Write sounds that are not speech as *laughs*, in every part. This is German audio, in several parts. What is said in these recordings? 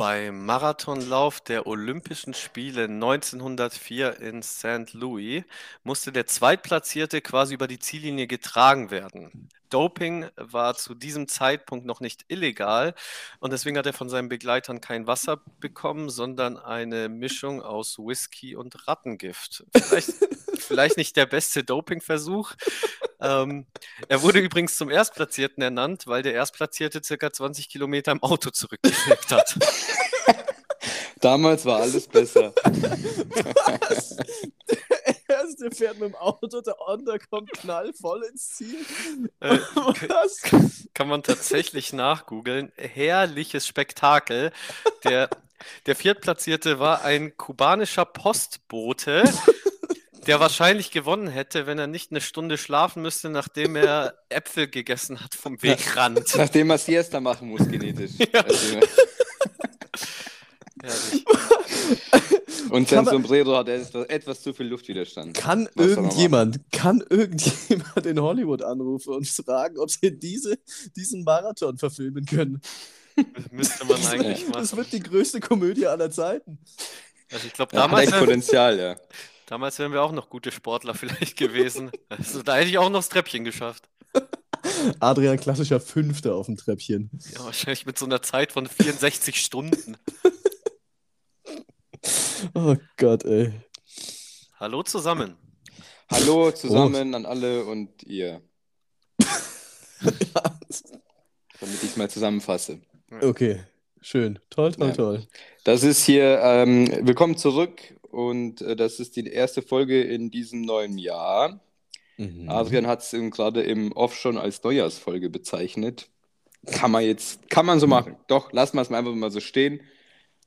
Beim Marathonlauf der Olympischen Spiele 1904 in St. Louis musste der Zweitplatzierte quasi über die Ziellinie getragen werden. Doping war zu diesem Zeitpunkt noch nicht illegal und deswegen hat er von seinen Begleitern kein Wasser bekommen, sondern eine Mischung aus Whisky und Rattengift. Vielleicht, *laughs* *laughs* vielleicht nicht der beste Dopingversuch. Ähm, er wurde übrigens zum Erstplatzierten ernannt, weil der Erstplatzierte circa 20 Kilometer im Auto zurückgelegt hat. *laughs* Damals war alles besser. Was? Der erste fährt mit dem Auto, der andere kommt knallvoll ins Ziel. Äh, Was? Kann man tatsächlich nachgoogeln. Herrliches Spektakel. Der, der Viertplatzierte war ein kubanischer Postbote, der wahrscheinlich gewonnen hätte, wenn er nicht eine Stunde schlafen müsste, nachdem er *laughs* Äpfel gegessen hat vom Wegrand. Nachdem er Siesta machen muss, genetisch. *laughs* Ja. Also, Herrlich. und sein Sombrero hat etwas, etwas zu viel Luftwiderstand. Kann Was irgendjemand, kann irgendjemand in Hollywood anrufen und fragen, ob sie diese, diesen Marathon verfilmen können? Müsste man eigentlich Das machen. wird die größte Komödie aller Zeiten. Also ich glaube, Ja, hat damals, echt Potenzial, ja. Damals wären wir auch noch gute Sportler *laughs* vielleicht gewesen. Also da hätte ich auch noch das Treppchen geschafft. *laughs* Adrian, klassischer Fünfter auf dem Treppchen. Ja, wahrscheinlich mit so einer Zeit von 64 Stunden. *laughs* Oh Gott, ey. Hallo zusammen. Hallo zusammen an alle und ihr, damit ich es mal zusammenfasse. Okay, schön. Toll, toll, Ja. toll. Das ist hier, ähm, willkommen zurück und äh, das ist die erste Folge in diesem neuen Jahr. Mhm. Adrian hat es gerade im Off schon als Neujahrsfolge bezeichnet. Kann man jetzt, kann man so machen. Doch, lassen wir es mal einfach mal so stehen.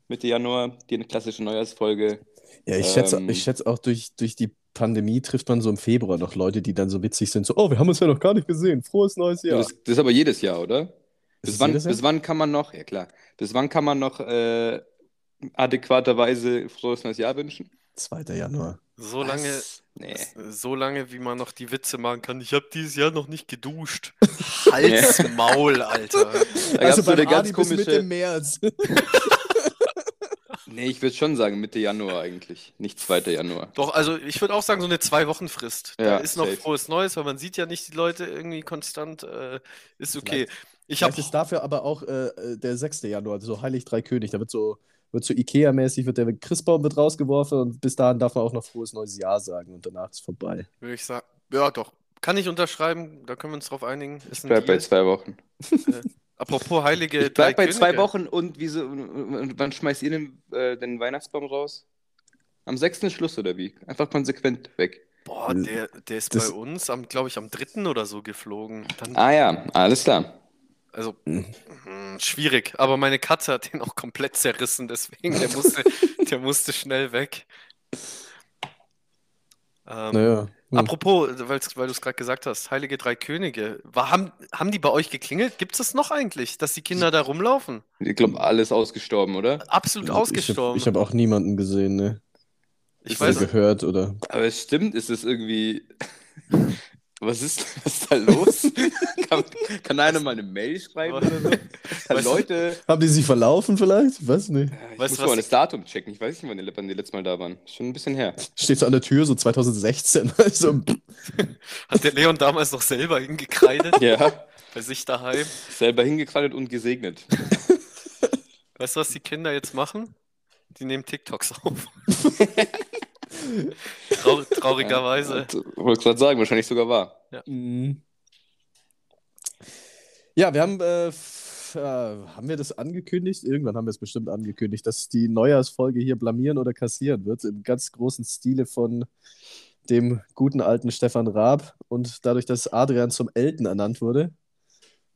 Mitte Januar, die klassische Neujahrsfolge. Ja, ich schätze, Ähm, ich schätze auch durch, durch die Pandemie trifft man so im Februar noch Leute, die dann so witzig sind, so, oh, wir haben uns ja noch gar nicht gesehen. Frohes neues Jahr. Das, das ist aber jedes Jahr, oder? Bis wann, Jahr? bis wann kann man noch, ja klar, bis wann kann man noch äh, adäquaterweise frohes neues Jahr wünschen? 2. Januar. So lange? Nee. so lange, wie man noch die Witze machen kann. Ich habe dieses Jahr noch nicht geduscht. *laughs* Hals, Maul, Alter. Da also so eine ganz Adi bis Mitte komische. März. *laughs* Nee, ich würde schon sagen Mitte Januar eigentlich, nicht 2. Januar. Doch, also ich würde auch sagen, so eine Zwei-Wochen-Frist. Da Ja, ist noch safe. frohes Neues, weil man sieht ja nicht die Leute irgendwie konstant. Äh, ist okay. Ich Vielleicht habe ist dafür aber auch äh, äh, der 6. Januar, so Heilig Drei König. Da wird so, wird so Ikea-mäßig, wird der Christbaum wird rausgeworfen und bis dahin darf man auch noch frohes neues Jahr sagen und danach ist vorbei. würde ich sagen, ja doch. Kann ich unterschreiben, da können wir uns drauf einigen. Ist Ich ein bleib bei zwei Wochen. Apropos heilige Ich bleib bei zwei Könige. Wochen und wieso, und wann schmeißt ihr den, äh, den Weihnachtsbaum raus? Am 6. ist Schluss oder wie? Einfach konsequent weg. Boah, der, der ist Das- bei uns, am, glaube ich, am 3. oder so geflogen. Dann, Ah ja, alles klar. Also, Mhm. mh, schwierig. Aber meine Katze hat den auch komplett zerrissen, deswegen, der musste, *laughs* der musste schnell weg. Ähm, Naja. hm. Apropos, weil du es gerade gesagt hast, Heilige Drei Könige. War, haben, haben die bei euch geklingelt? Gibt es das noch eigentlich, dass die Kinder da rumlaufen? Ich glaube, alles ausgestorben, oder? Absolut ausgestorben. Ich habe hab auch niemanden gesehen, ne? Ich Oder weiß, gehört oder. Aber es stimmt, ist es irgendwie. *laughs* Was ist, *laughs* was ist da los? *laughs* kann, kann einer mal eine Mail schreiben oder so? *laughs* Du- Leute, Haben die sich verlaufen vielleicht? Ich weiß nicht. ich Weißt muss was mal das Datum checken. Ich weiß nicht, wann die, wann die letztes Mal da waren. Schon ein bisschen her. Steht so an der Tür, so 2016. Also, hat der Leon damals noch selber hingekreidet Ja, bei sich daheim? selber hingekleidet und gesegnet. Weißt du, was die Kinder jetzt machen? Die nehmen TikToks auf. Trau traurigerweise. Ja, wollte gerade sagen, wahrscheinlich sogar wahr. Mhm. Ja, wir haben, äh, äh, haben wir das angekündigt? Irgendwann haben wir es bestimmt angekündigt, dass die Neujahrsfolge hier blamieren oder kassieren wird, im ganz großen Stile von dem guten alten Stefan Raab. Und dadurch, dass Adrian zum Elten ernannt wurde,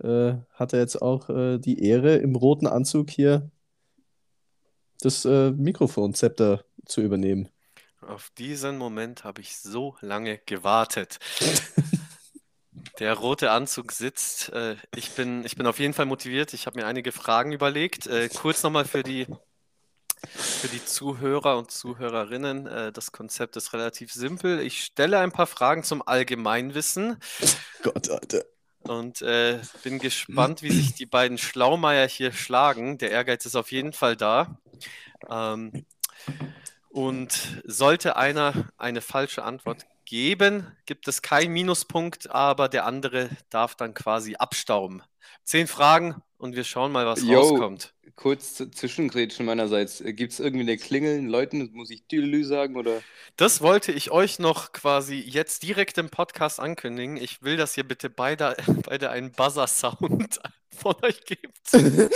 äh, hat er jetzt auch äh, die Ehre, im roten Anzug hier das äh, Mikrofonzepter zu übernehmen. Auf diesen Moment habe ich so lange gewartet. Der rote Anzug sitzt. Äh, ich bin, ich bin auf jeden Fall motiviert. Ich habe mir einige Fragen überlegt. Äh, kurz nochmal für die, für die Zuhörer und Zuhörerinnen. Äh, das Konzept ist relativ simpel. Ich stelle ein paar Fragen zum Allgemeinwissen. Gott, Alter. und äh, bin gespannt, wie sich die beiden Schlaumeier hier schlagen. Der Ehrgeiz ist auf jeden Fall da. Ähm, und sollte einer eine falsche Antwort geben, gibt es keinen Minuspunkt, aber der andere darf dann quasi abstauben. Zehn Fragen und wir schauen mal, was Yo. rauskommt. Kurz Zwischengrätschen meinerseits. Gibt es irgendwie eine Klingel, Leuten, muss ich Tüdelü sagen oder? Das wollte ich euch noch quasi jetzt direkt im Podcast ankündigen. Ich will, dass ihr bitte beide, *laughs* beide einen Buzzer-Sound *laughs* von euch gebt. *laughs*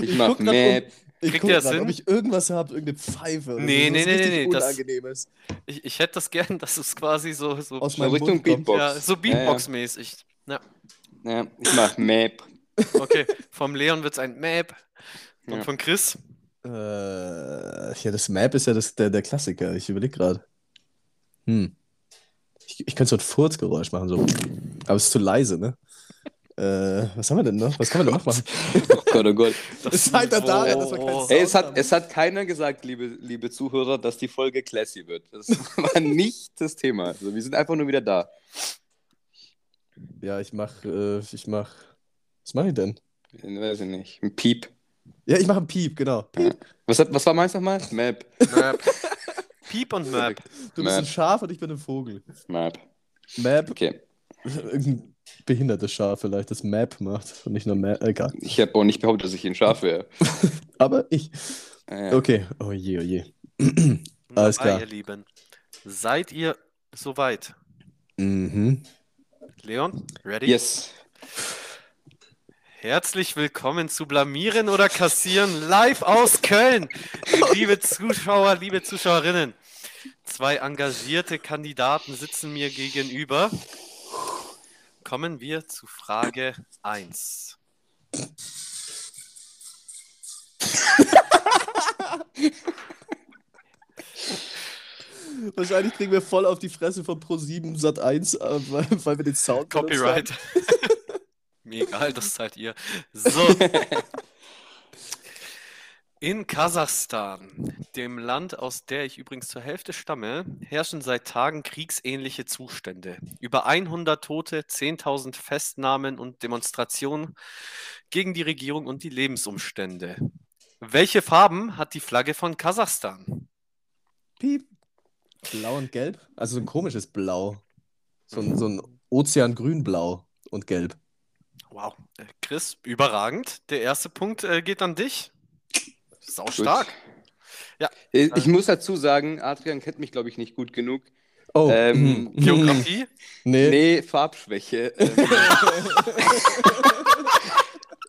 Ich mach guck grad Map. Ich Kriegt guck ihr das grad, hin? ob ich irgendwas habe, irgendeine Pfeife oder Nee, so, nee, was nee, richtig nee, nee, das-. Ich, ich hätte das gern, *laughs* dass es quasi so, so, Aus So meinem Richtung Mund. Beatbox. ja, so Beatbox-mäßig. Ja, Ja, ich mach Map. okay. Vom Leon wird es ein Map. Und Ja. von Chris? Äh, ja, das Map ist ja das, der, der Klassiker. Ich überlege gerade. Hm. Ich, ich könnte so ein Furzgeräusch machen, so. Aber es ist zu leise, ne? Äh, was haben wir denn noch? Was kann man denn noch machen? *laughs* Oh Gott, oh Gott. Es scheitert daran, dass wir keinen. Sound Ey, es hat, haben. es hat keiner gesagt, liebe, liebe Zuhörer, dass die Folge classy wird. Das *laughs* war nicht das Thema. Also, wir sind einfach nur wieder da. Ja, ich mach, äh, ich mach. Was mache ich denn? Weiß ich nicht. Ein Piep. Ja, ich mache einen Piep, genau. Piep. Was, hat, was war meins nochmal? Map. Map. *laughs* Piep und Map. Du bist ein Map. Schaf und ich bin ein Vogel. Map. Map, Okay. irgendein behindertes Schaf vielleicht, das Map macht und nicht nur Map. Egal. Ich habe auch nicht behauptet, dass ich ein Schaf wäre. *laughs* Aber ich. Äh, Okay. Oh je, oh je. Alles klar. ihr Lieben. Seid ihr soweit? Mhm. Leon, ready? Yes. Herzlich willkommen zu Blamieren oder Kassieren live aus Köln. Liebe Zuschauer, liebe Zuschauerinnen, zwei engagierte Kandidaten sitzen mir gegenüber. Kommen wir zu Frage 1. *laughs* Wahrscheinlich kriegen wir voll auf die Fresse von Pro7 Sat 1, äh, weil, weil wir den Sound Copyright. *laughs* Mir egal, das seid ihr. So. *laughs* In Kasachstan, dem Land, aus der ich übrigens zur Hälfte stamme, herrschen seit Tagen kriegsähnliche Zustände. Über 100 Tote, 10.000 Festnahmen und Demonstrationen gegen die Regierung und die Lebensumstände. Welche Farben hat die Flagge von Kasachstan? Piep. Blau und gelb? Also so ein komisches Blau. So ein, so ein Ozean-Grün-Blau und gelb. Wow, äh, Chris, überragend. Der erste Punkt äh, geht an dich. Sau stark. Äh, Ich muss dazu sagen, Adrian kennt mich, glaube ich, nicht gut genug. Oh. Ähm, mhm. Geografie? Nee. Nee, Farbschwäche. *laughs*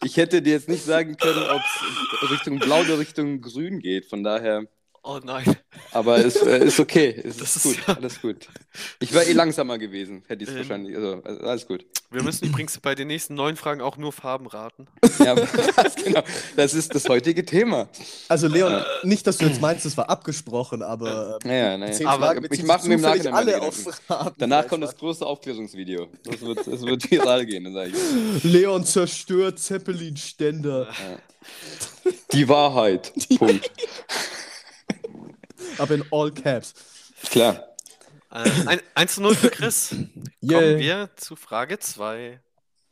Ich hätte dir jetzt nicht sagen können, ob es Richtung Blau oder Richtung Grün geht. Von daher. Oh nein. Aber es äh, ist okay. Es *laughs* Das ist ist gut. ja- Alles gut. Ich wäre eh langsamer gewesen, hätte ich es Ähm. wahrscheinlich. Also, also, alles gut. Wir müssen übrigens bei den nächsten neun Fragen auch nur Farben raten. Ja, *laughs* das, genau. Das ist das heutige Thema. Also Leon, nicht, dass du jetzt meinst, das war abgesprochen, aber ähm, Naja, naja. Aber Fragen ich beziehen mach sich mir im Nachhinein alle auf Gedanken. Farben. Danach kommt das große Aufklärungsvideo. Das wird, das wird viral gehen, dann sag ich. Leon zerstört Zeppelin-Ständer. Die Wahrheit. Punkt. *laughs* Aber in all caps. Klar. Äh, ein, 1 zu 0 für Chris. Yeah. *clears throat* Kommen wir zu Frage 2. *laughs*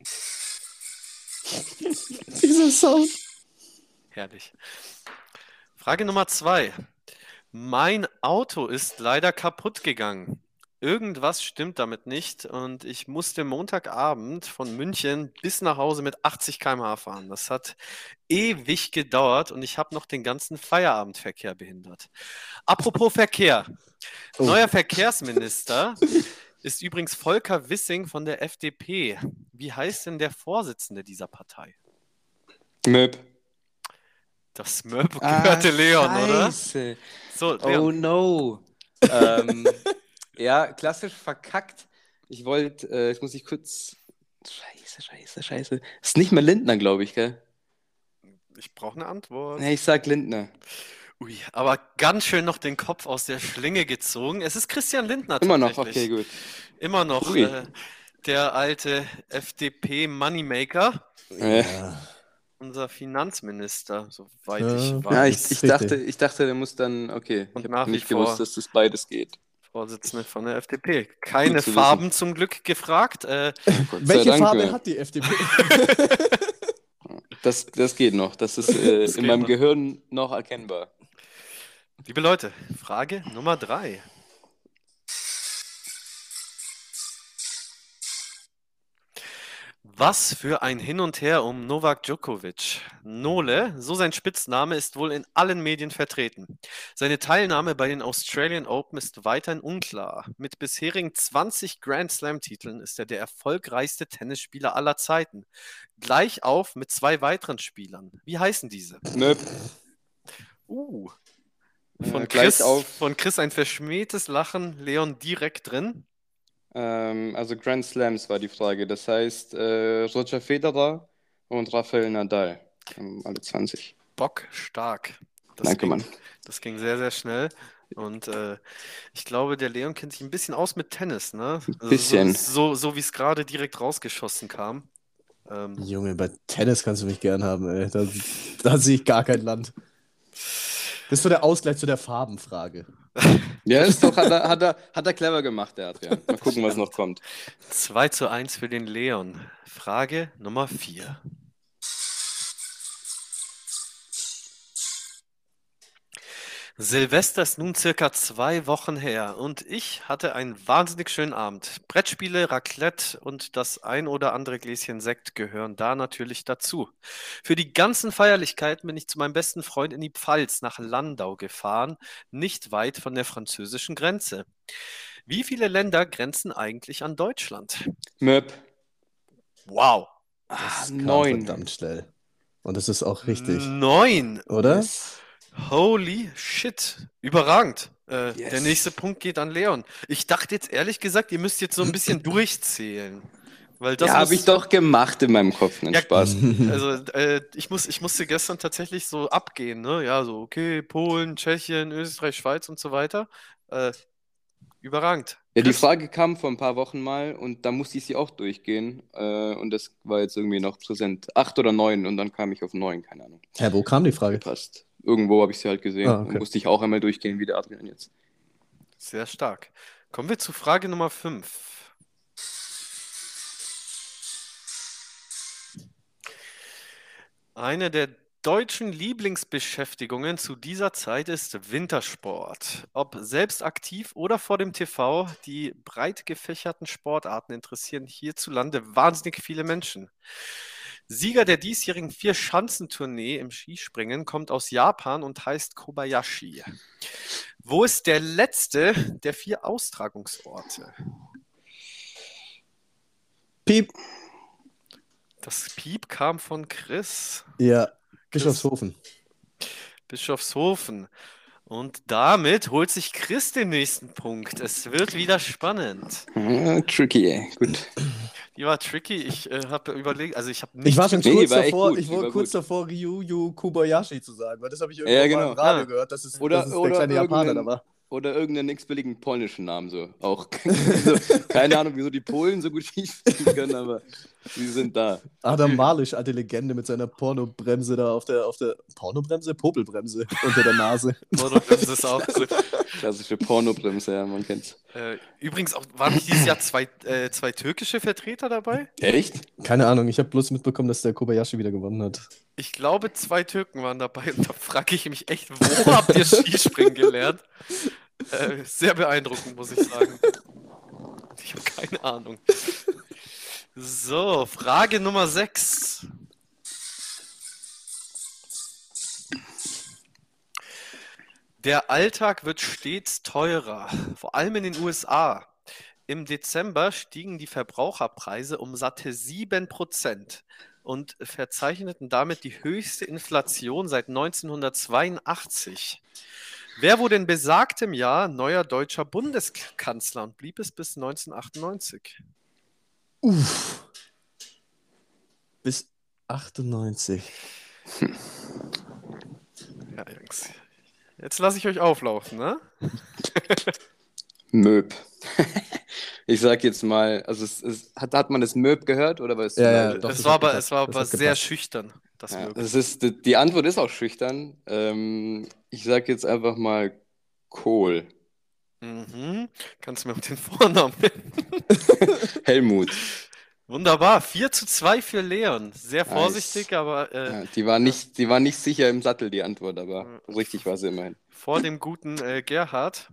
Dieser Sound. Herrlich. Frage Nummer 2. Mein Auto ist leider kaputt gegangen. Irgendwas stimmt damit nicht und ich musste Montagabend von München bis nach Hause mit 80 km/h fahren. Das hat ewig gedauert und ich habe noch den ganzen Feierabendverkehr behindert. Apropos Verkehr. Oh. Neuer Verkehrsminister ist übrigens Volker Wissing von der FDP. Wie heißt denn der Vorsitzende dieser Partei? Möb. Das Mörb gehörte Leon, oder? Scheiße. So, Leon. Oh no. *laughs* ähm, ja, klassisch verkackt. Ich wollte, äh, jetzt muss ich kurz. Scheiße, scheiße, scheiße. Ist nicht mehr Lindner, glaube ich, gell? Ich brauche eine Antwort. Nee, ich sag Lindner. Ui, aber ganz schön noch den Kopf aus der Schlinge gezogen. Es ist Christian Lindner Immer noch, okay, gut. Immer noch Ui. äh, der alte FDP-Moneymaker, Äh, unser Finanzminister, soweit Ja. ich weiß. ja, ich, ich, dachte, ich dachte, der muss dann, okay. Und ich habe nicht gewusst, dass das beides geht. Vorsitzende von der FDP. Keine zu Farben zum Glück gefragt. Äh, Welche Dank, Farbe äh, hat die FDP? *laughs* Das, das geht noch. Das ist äh, Das in meinem noch. Gehirn noch erkennbar. liebe Leute, Frage Nummer drei. Was für ein Hin und Her um Novak Djokovic. Nole, so sein Spitzname, ist wohl in allen Medien vertreten. Seine Teilnahme bei den Australian Open ist weiterhin unklar. Mit bisherigen 20 Grand Slam-Titeln ist er der erfolgreichste Tennisspieler aller Zeiten. Gleich auf mit zwei weiteren Spielern. Wie heißen diese? Nö. Uh. Ja, Von gleich Chris, von Chris ein verschmähtes Lachen, Leon direkt drin. Ähm, also Grand Slams war die Frage. Das heißt, äh, Roger Federer und Rafael Nadal. Alle 20. Bock stark. Das Danke, ging, Mann. Das ging sehr, sehr schnell. Und äh, ich glaube, der Leon kennt sich ein bisschen aus mit Tennis, ne? Also bisschen. So, so, so wie es gerade direkt rausgeschossen kam. Ähm, Junge, bei Tennis kannst du mich gern haben, ey. Da, da sehe ich gar kein Land. Das ist so der Ausgleich zu der Farbenfrage. *laughs* Ja, ist doch, hat er, hat, er, hat er clever gemacht, der Adrian. Mal gucken, was noch kommt. 2 zu 1 für den Leon. Frage Nummer 4. Silvester ist nun circa zwei Wochen her und ich hatte einen wahnsinnig schönen Abend. Brettspiele, Raclette und das ein oder andere Gläschen Sekt gehören da natürlich dazu. Für die ganzen Feierlichkeiten bin ich zu meinem besten Freund in die Pfalz nach Landau gefahren, nicht weit von der französischen Grenze. Wie viele Länder grenzen eigentlich an Deutschland? Möb. Wow. Ah, Das kam neun. verdammt schnell. Und das ist auch richtig, Neun. oder? Yes. Holy shit. Überragend. Äh, Yes. Der nächste Punkt geht an Leon. Ich dachte jetzt ehrlich gesagt, ihr müsst jetzt so ein bisschen *laughs* durchzählen. Weil das ja, habe ich doch gemacht in meinem Kopf. Nein, Ja, Spaß. *laughs* Also, *laughs* äh, ich, muss, ich musste gestern tatsächlich so abgehen, ne? Ja, so, okay, Polen, Tschechien, Österreich, Schweiz und so weiter. Äh, überragend. Ja, die? Frage kam vor ein paar Wochen mal und da musste ich sie auch durchgehen. Äh, und das war jetzt irgendwie noch präsent. Acht oder neun und dann kam ich auf neun, keine Ahnung. Hä, wo kam die Frage? Passt. Irgendwo habe ich sie halt gesehen. Ah, okay. Und musste ich auch einmal durchgehen, wie der Adrian jetzt. Sehr stark. Kommen wir zu Frage Nummer 5. Eine der deutschen Lieblingsbeschäftigungen zu dieser Zeit ist Wintersport. Ob selbst aktiv oder vor dem TV, die breit gefächerten Sportarten interessieren hierzulande wahnsinnig viele Menschen. Sieger der diesjährigen Vier-Schanzentournee im Skispringen kommt aus Japan und heißt Kobayashi. Wo ist der letzte der vier Austragungsorte? Piep. Das Piep kam von Chris, Ja, Bischofshofen. Bischofshofen. Und damit holt sich Chris den nächsten Punkt. Es wird wieder spannend. Ah, tricky, ey. Gut. Die war tricky. Ich äh, habe überlegt, also ich habe Ich nicht. war schon Nee, kurz war davor, gut, ich war kurz gut. davor, Ryuyu Kobayashi zu sagen, weil das habe ich irgendwo Ja, mal genau. im Radio Ah. gehört, dass es, Oder- dass es der oder kleine Japaner da war. Oder irgendeinen x-billigen polnischen Namen so. Auch. *laughs* so, keine Ahnung, wieso die Polen so gut *laughs* schießen können, aber sie sind da. Adam Malisch, alte Legende mit seiner Pornobremse da auf der, auf der Pornobremse? Popelbremse *laughs* unter der Nase. Das ist auch so. Klassische Pornobremse, ja, man kennt's. Äh, übrigens auch, waren nicht dieses Jahr zwei, äh, zwei türkische Vertreter dabei? Echt? Keine Ahnung, ich habe bloß mitbekommen, dass der Kobayashi wieder gewonnen hat. Ich glaube, zwei Türken waren dabei und da frage ich mich echt, wo habt ihr Skispringen gelernt? Äh, sehr beeindruckend, muss ich sagen. Ich habe keine Ahnung. So, Frage Nummer 6. Der Alltag wird stets teurer, vor allem in den USA. Im Dezember stiegen die Verbraucherpreise um satte 7% und verzeichneten damit die höchste Inflation seit 1982. Wer wurde in besagtem Jahr neuer deutscher Bundeskanzler und blieb es bis 1998? Uff. Bis 98. Ja, Jungs. Jetzt lasse ich euch auflaufen, ne? *laughs* Möb. ich sag jetzt mal, also es, es, hat, hat man das Möb gehört oder was? Ja, ja, doch. es das war aber, es war aber sehr gepasst. schüchtern, das Ja, das ist, die, Antwort ist auch schüchtern. Ähm, ich sag jetzt einfach mal Kohl. Mhm. Kannst du mir auch den *laughs* Vornamen? *laughs* Helmut. Wunderbar. 4 zu 2 für Leon. Sehr Nice. vorsichtig, aber äh, Ja, die, war nicht, die war nicht sicher im Sattel, die Antwort, aber Ja. richtig war sie immerhin. vor dem guten äh, Gerhard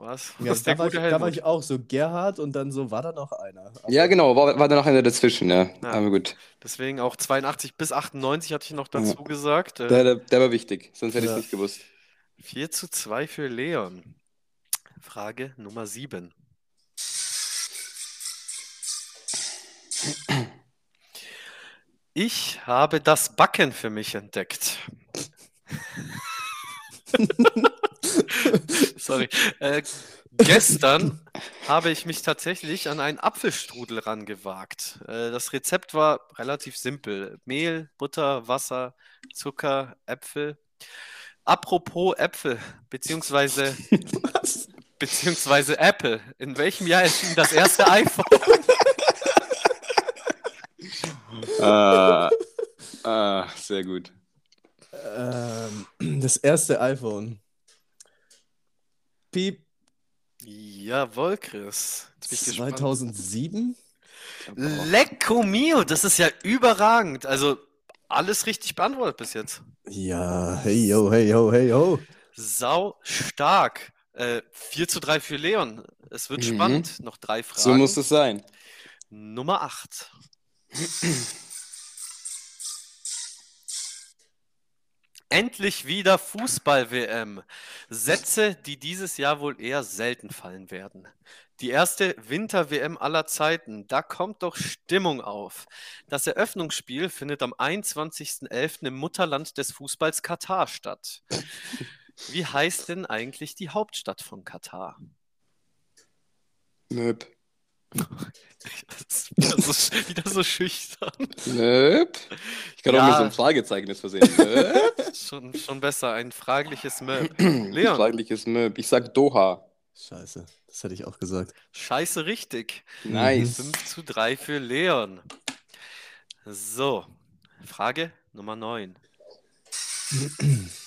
was Ja, was der da, war ich, da war ich auch so Gerhard und dann so war da noch einer. Aber Ja, genau, war, war da noch einer dazwischen, ja. Ja. Aber gut. Deswegen auch 82 bis 98 hatte ich noch dazu gesagt. Der, Äh, der, der war wichtig, sonst hätte ich Ja. es nicht gewusst. 4 zu 2 für Leon. Frage Nummer 7. Ich habe das Backen für mich entdeckt. *laughs* *laughs* Sorry. Äh, gestern habe ich mich tatsächlich an einen Apfelstrudel rangewagt. Äh, das Rezept war relativ simpel. Mehl, Butter, Wasser, Zucker, Äpfel. Apropos Äpfel, beziehungsweise, Was? beziehungsweise Apple. In welchem Jahr erschien das erste *laughs* iPhone? Ah, ah, sehr gut. Ähm, das erste iPhone. Piep Jawohl, Chris. Jetzt bin ich gespannt. 2007? Lecco mio, das ist ja überragend. Also alles richtig beantwortet bis jetzt. Ja, hey yo, hey yo, hey yo. Sau stark. Äh, 4 zu 3 für Leon. Es wird Mhm. spannend. Noch drei Fragen. So muss es sein. Nummer 8. *clears throat* Endlich wieder Fußball-WM. Sätze, die dieses Jahr wohl eher selten fallen werden. Die erste Winter-WM aller Zeiten. Da kommt doch Stimmung auf. Das Eröffnungsspiel findet am 21.11. im Mutterland des Fußballs Katar statt. Wie heißt denn eigentlich die Hauptstadt von Katar? Nöp. Das ist wieder so, wieder so schüchtern. Nöp. Ich kann Ja. auch mit so einem Fragezeichen das versehen. Schon, schon besser, ein fragliches Möb. *clears throat* Leon, Fragliches Nöp. Ich sag Doha. Scheiße, das hätte ich auch gesagt. scheiße richtig. Nice. 5 zu 3 für Leon. So, Frage Nummer 9. *clears throat*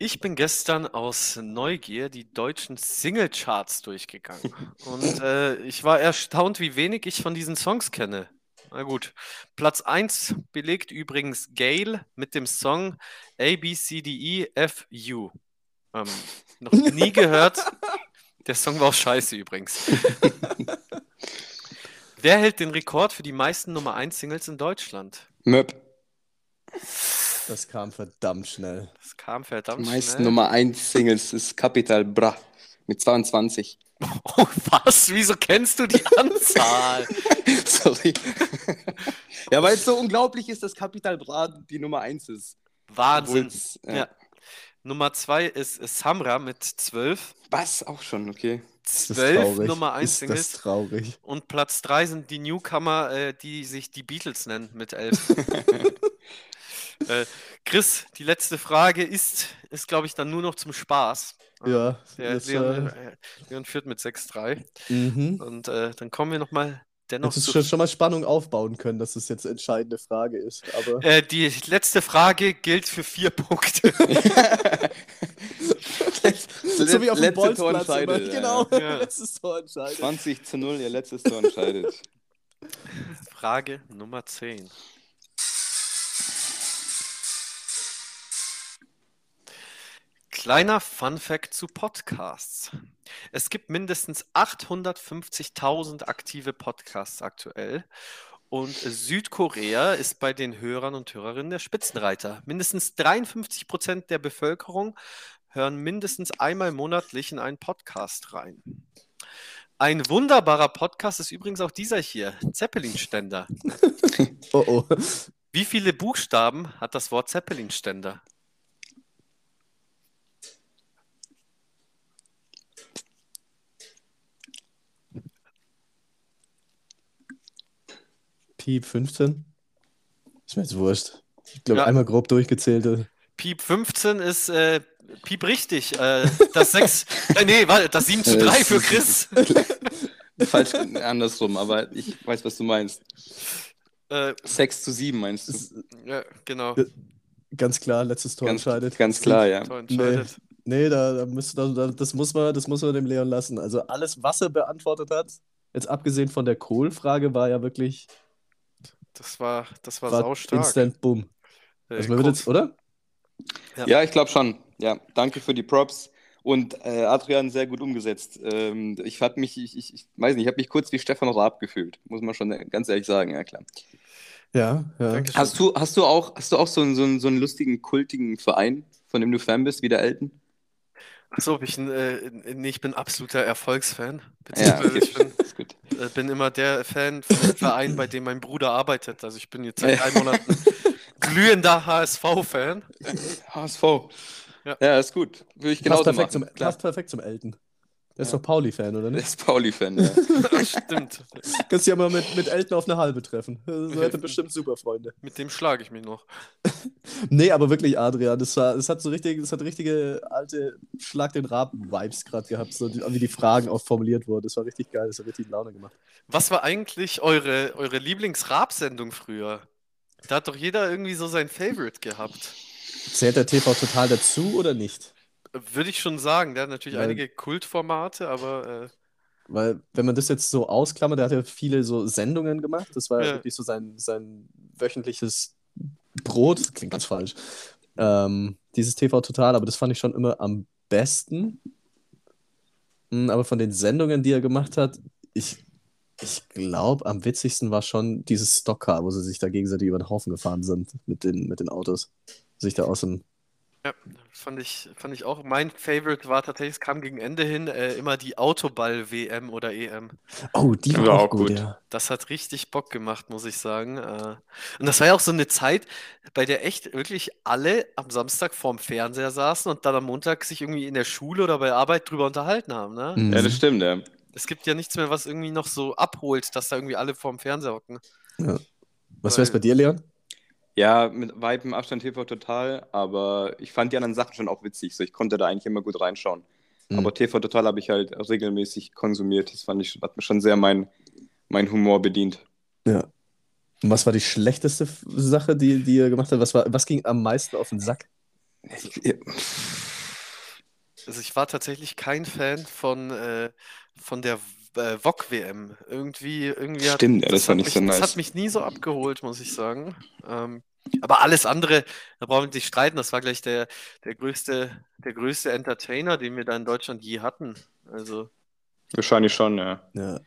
Ich bin gestern aus Neugier die deutschen Singlecharts durchgegangen und *laughs* äh, ich war erstaunt, wie wenig ich von diesen Songs kenne. Na gut, Platz 1 belegt übrigens Gail mit dem Song A, B, C, D, E, F, U. Ähm, noch nie *laughs* gehört. Der Song war auch scheiße übrigens. *laughs* Wer hält den Rekord für die meisten Nummer 1 Singles in Deutschland? Möp. Das kam verdammt schnell. Das kam verdammt Die meisten schnell. Nummer 1 Singles ist Capital Bra mit 22. Oh, was? Wieso kennst du die Anzahl? *laughs* Sorry. *laughs* ja, weil es so unglaublich ist, dass Capital Bra die Nummer 1 ist. Wahnsinn. Ja. ja. Nummer 2 ist Samra mit 12. Was? Auch schon, okay. Ist das 12 traurig? Nummer 1 Ist das Singles. traurig? Und Platz 3 sind die Newcomer, äh, die sich die Beatles nennen mit 11. *laughs* äh, Chris, die letzte Frage ist, ist glaube ich, dann nur noch zum Spaß. Ja, Der jetzt, Leon, äh, äh, Leon führt mit 6-3. mhm. Und äh, dann kommen wir nochmal dennoch Hättest zu. schon, schon mal Spannung aufbauen können, dass es jetzt eine entscheidende Frage ist. Aber Äh, die letzte Frage gilt für vier Punkte. *laughs* so wie auf dem Tor entscheidet. Genau, Ja. letztes Tor entscheidet. 20 zu 0, ihr letztes Tor entscheidet. Frage Nummer 10. Kleiner Fun-Fact zu Podcasts. Es gibt mindestens 850.000 aktive Podcasts aktuell. Und Südkorea ist bei den Hörern und Hörerinnen der Spitzenreiter. Mindestens 53 Prozent der Bevölkerung hören mindestens einmal monatlich in einen Podcast rein. Ein wunderbarer Podcast ist übrigens auch dieser hier, Zeppelin-Ständer. *laughs* Oh oh. Wie viele Buchstaben hat das Wort Zeppelin-Ständer? Piep 15? Ist mir jetzt wurscht. Ich glaube, Ja. einmal grob durchgezählt. äh, Piep 15 ist äh, Piep richtig. Äh, das 6, *laughs* äh, nee, warte, das 7 zu 3 für Chris. *laughs* Falsch, andersrum, aber ich weiß, was du meinst. Äh, 6 zu 7 meinst du? Ja, genau. ganz klar, letztes Tor Ganz, entscheidet. ganz klar, ja. Tor entscheidet. Nee, da, da müsste, da, das, muss man, das muss man dem Leon lassen. Also alles, was er beantwortet hat, jetzt abgesehen von der Kohl-Frage, war ja wirklich Das war, das war war saustark. Instant Boom. Äh, Also man wird jetzt, oder? Ja. Ja, ich glaube schon. Ja, danke für die Props. Und äh, Adrian sehr gut umgesetzt. Ähm, ich habe mich, ich, ich, ich weiß nicht, ich habe mich kurz wie Stefan Raab gefühlt, muss man schon ganz ehrlich sagen, ja klar. Ja, ja. Dankeschön. Hast du, hast du auch, hast du auch so, einen- so, einen- so einen lustigen, kultigen Verein, von dem du Fan bist, wie der Elton? Achso, ich, bin, äh, nee, ich bin absoluter Erfolgsfan. Ja, Beziehungsweise okay. ich bin, bin immer der Fan von dem Verein, bei dem mein Bruder arbeitet. Also ich bin jetzt seit drei Monaten glühender HSV-Fan. HSV. Ja. Ja, ist gut. Würde ich passt, genauso perfekt machen. zum, Klar. passt perfekt zum Elton. Der ist Ja. doch Pauli-Fan, oder Der nicht? ist Pauli-Fan, ja. *laughs* Stimmt. Kannst du ja mal mit, mit Elton auf eine halbe treffen. So hätte *laughs* bestimmt super Freunde. Mit dem schlage ich mich noch. *laughs* Nee, aber wirklich, Adrian, das, war, das hat so richtig, das hat richtige alte Schlag den Raben-Vibes gerade gehabt, so die, wie die Fragen auch formuliert wurden. Das war richtig geil, das hat richtig Laune gemacht. Was war eigentlich eure, eure Lieblings-Rap-Sendung früher? Da hat doch jeder irgendwie so sein Favorite gehabt. Zählt der TV total dazu oder nicht? Würde ich schon sagen. Der hat natürlich Weil- einige Kultformate, aber äh, Weil, wenn man das jetzt so ausklammert, der hat ja viele so Sendungen gemacht. Das war ja, wirklich so sein, sein wöchentliches Brot. Das klingt ganz falsch. Ähm, dieses TV Total, aber das fand ich schon immer am besten. Mm, Aber von den Sendungen, die er gemacht hat, ich, ich glaube, am witzigsten war schon dieses Stockcar, wo sie sich da gegenseitig über den Haufen gefahren sind mit den, mit den Autos. Sich da aus dem. Ja, fand ich, fand ich auch. Mein Favorite war tatsächlich, es kam gegen Ende hin äh, immer die Autoball-WM oder EM. Oh, die war War auch gut, gut. ja. Das hat richtig Bock gemacht, muss ich sagen. Äh, Und das war ja auch so eine Zeit, bei der echt wirklich alle am Samstag vorm Fernseher saßen und dann am Montag sich irgendwie in der Schule oder bei Arbeit drüber unterhalten haben. Ne? Mhm. ja, das stimmt, ja. Es gibt ja nichts mehr, was irgendwie noch so abholt, dass da irgendwie alle vorm Fernseher hocken. Was wär's bei dir, Leon? Ja, mit weitem Abstand TV total, aber ich fand die anderen Sachen schon auch witzig. So, ich konnte da eigentlich immer gut reinschauen. Mhm. Aber TV total habe ich halt regelmäßig konsumiert. Das fand ich, hat mir schon sehr mein, mein Humor bedient. Ja. Und was war die schlechteste Sache, die, die ihr gemacht habt? Was, war, was ging am meisten auf den Sack? Also ich war tatsächlich kein Fan von, äh, von der äh, VOG-WM. Irgendwie, irgendwie hat, Stimmt, ja, das war hat nicht mich, so Das nice. hat mich nie so abgeholt, muss ich sagen. Ähm, aber alles andere, da brauchen wir nicht streiten. Das war gleich der, der größte, der größte Entertainer, den wir da in Deutschland je hatten. Also, Wahrscheinlich schon, ja. Ja.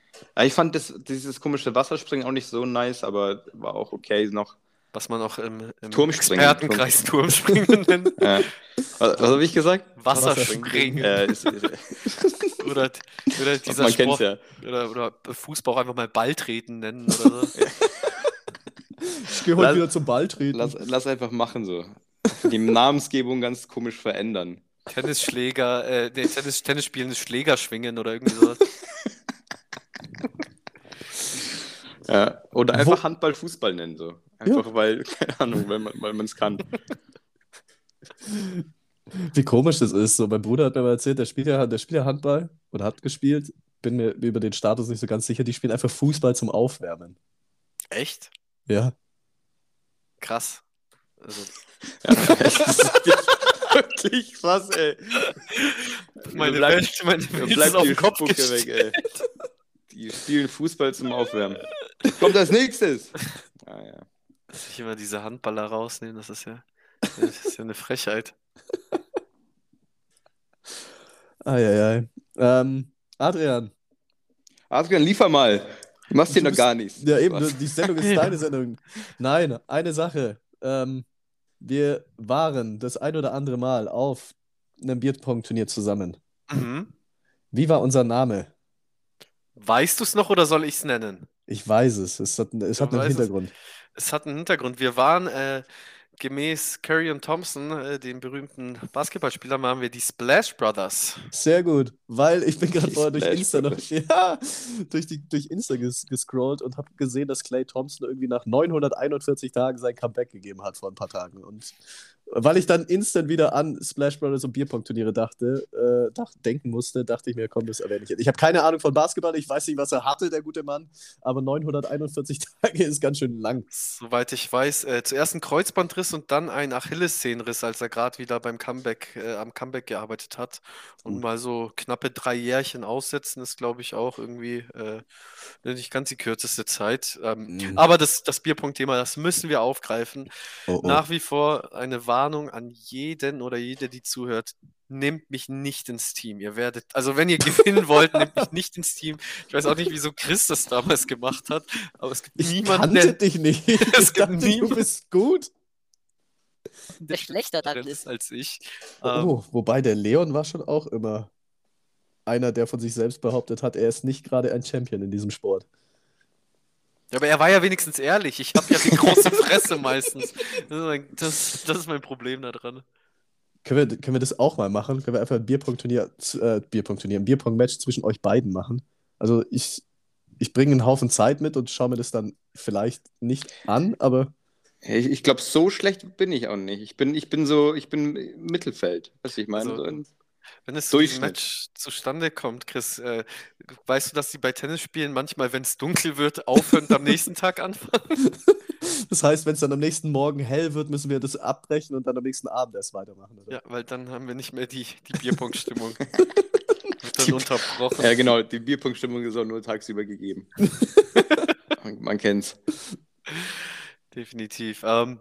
Ich fand das, dieses komische Wasserspringen auch nicht so nice, aber war auch okay noch. was man auch im, im Turmspringen, Expertenkreis Turmspringen nennt. *laughs* Ja. Was, was habe ich gesagt? Wasserspringen. *laughs* Oder, oder dieser Sport. ja. Oder, oder Fußball auch einfach mal Ball treten nennen oder so. *laughs* Ich gehe heute Lass- wieder zum Ball treten. Lass, lass einfach machen so. Die Namensgebung ganz komisch verändern. Tennisschläger, äh, nee, Tennis, Tennis spielen Schläger schwingen oder irgendwie sowas. Ja. Oder Wo- einfach Handball, Fußball nennen so. Einfach weil, keine Ahnung, weil man weil es kann. Wie komisch das ist. So, mein Bruder hat mir mal erzählt, der spielt ja, der spielt ja Handball oder hat gespielt. Bin mir über den Status nicht so ganz sicher. Die spielen einfach Fußball zum Aufwärmen. Echt? Ja. Krass. Also, *laughs* Ja, das ist wirklich krass, ey. meine bleibt- Welt, meine Welt ist bleibt auf die den Kopf weg, ey. Die spielen Fußball zum Aufwärmen. Kommt als nächstes. Ah, ja. Dass ich immer diese Handballer rausnehme, das ist ja, das ist ja eine Frechheit. Eieiei. Ähm, Adrian. Adrian, liefer mal. Du machst hier Du noch gar nichts. Ja, eben, die Sendung ist deine *laughs* Sendung. Nein, eine Sache. Ähm, wir waren das ein oder andere Mal auf einem Bierpong-Turnier zusammen. Mhm. Wie war unser Name? Weißt du es noch oder soll ich es nennen? Ich weiß es. Es hat, es hat einen weißt es. Hintergrund. Es hat einen Hintergrund. Wir waren äh, gemäß Curry und Thompson, äh, dem berühmten Basketballspieler, waren wir die Splash Brothers. Sehr gut, weil ich bin gerade vorher durch Insta noch, *laughs* ja, durch, die, durch Insta ges, gescrollt und habe gesehen, dass Clay Thompson irgendwie nach 941 Tagen sein Comeback gegeben hat vor ein paar Tagen. Und Weil ich dann instant wieder an Splash Brothers und Bierpong-Turniere dachte, äh, dach, denken musste, dachte ich mir, komm, das erwähne ich jetzt. Ich habe keine Ahnung von Basketball, ich weiß nicht, was er hatte, der gute Mann, aber 941 *laughs* Tage ist ganz schön lang. Soweit ich weiß, äh, zuerst ein Kreuzbandriss und dann ein Achillessehnenriss, als er gerade wieder beim Comeback, äh, am Comeback gearbeitet hat. Und Gut. mal so knappe drei Jährchen aussetzen, ist, glaube ich, auch irgendwie äh, nicht ganz die kürzeste Zeit. Ähm, Mhm. Aber das, das Bierpunkt-Thema, das müssen wir aufgreifen. Oh, oh. Nach wie vor eine Warnung an jeden oder jede, die zuhört. Nehmt mich nicht ins Team. Ihr werdet, also wenn ihr gewinnen wollt, nehmt mich nicht ins Team. Ich weiß auch nicht, wieso Chris das damals gemacht hat, aber es gibt ich niemanden, kannte der dich nicht. *laughs* Es Ich gibt dachte, du bist gut. Wer schlechter dann ist. als ich. Ähm, Oh, wobei der Leon war schon auch immer einer, der von sich selbst behauptet hat, er ist nicht gerade ein Champion in diesem Sport. Ja, aber er war ja wenigstens ehrlich. Ich habe ja die große *laughs* Fresse meistens. Das ist, mein, das, das ist mein Problem daran. Können wir, können wir das auch mal machen? Können wir einfach ein Bierpong-Turnier, äh, Bierpong-Turnier, ein Bierpong-Match zwischen euch beiden machen? Also ich, ich bringe einen Haufen Zeit mit und schaue mir das dann vielleicht nicht an, aber Ich, ich glaube, so schlecht bin ich auch nicht. Ich bin, ich bin so, ich bin im Mittelfeld. Weißt du, ich meine? Also, so Wenn es zu diesem. Match zustande kommt, Chris, äh, weißt du, dass die bei Tennisspielen manchmal, wenn es dunkel wird, aufhören und am nächsten Tag anfangen? *laughs* das heißt, wenn es dann am nächsten Morgen hell wird, müssen wir das abbrechen und dann am nächsten Abend erst weitermachen, oder? Ja, weil dann haben wir nicht mehr die, die Bierpunktstimmung. *laughs* Wird dann Die- unterbrochen. ja, genau, die Bierpunktstimmung ist auch nur tagsüber gegeben. *laughs* man, man kennt's. Definitiv. Ähm,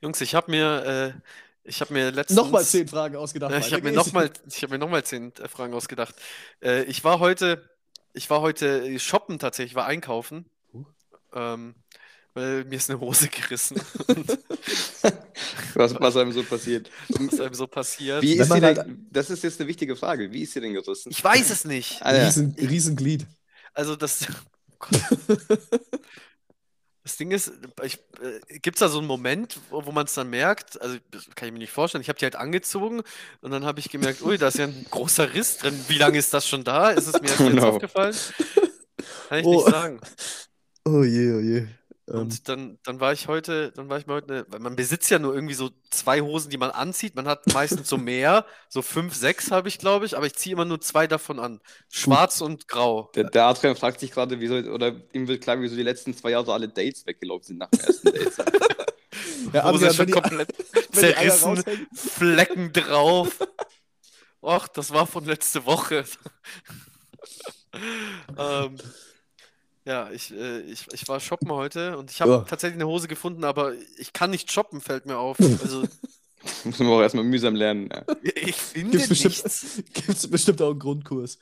Jungs, ich habe mir, äh, ich habe mir letztens. Nochmal zehn Fragen ausgedacht. Ich habe mir nochmal, *laughs* ich habe mir noch mal zehn äh, Fragen ausgedacht. Äh, ich war heute, ich war heute äh, shoppen tatsächlich, war einkaufen, Huh. ähm, weil mir ist eine Hose gerissen. *laughs* Was, was einem so passiert. was einem so passiert. Wie ist dir halt- denn, das ist jetzt eine wichtige Frage. Wie ist dir denn gerissen? Ich weiß es nicht. Ah. Riesen, Riesenglied. Also das. *laughs* Das Ding ist, äh, gibt es da so einen Moment, wo, wo man es dann merkt? Also, das kann ich mir nicht vorstellen. Ich habe die halt angezogen und dann habe ich gemerkt, ui, da ist ja ein großer Riss drin. Wie lange ist das schon da? Ist es mir erst Oh *laughs* jetzt no. aufgefallen? Kann ich Oh. nicht sagen. Oh je, oh je. Ähm, Und dann, dann war ich heute, dann war ich mal heute, eine, weil man besitzt ja nur irgendwie so zwei Hosen, die man anzieht. Man hat meistens so mehr, so fünf, sechs habe ich, glaube ich, aber ich ziehe immer nur zwei davon an. Schwarz und grau. Der, der Adrian fragt sich gerade, wieso, oder ihm wird klar, wieso die letzten zwei Jahre alle Dates weggelaufen sind nach dem ersten Date. *laughs* ja, Hose Adrian, schon komplett *laughs* die zerrissen. Flecken drauf. Och, das war von letzte Woche. *laughs* ähm, ja, ich, äh, ich, ich war shoppen heute und ich habe Ja. tatsächlich eine Hose gefunden, aber ich kann nicht shoppen, fällt mir auf. *laughs* Also, *laughs* Muss man auch erstmal mühsam lernen. Ja. *laughs* ich finde Gibt's bestimmt, nichts. gibt's bestimmt auch einen Grundkurs.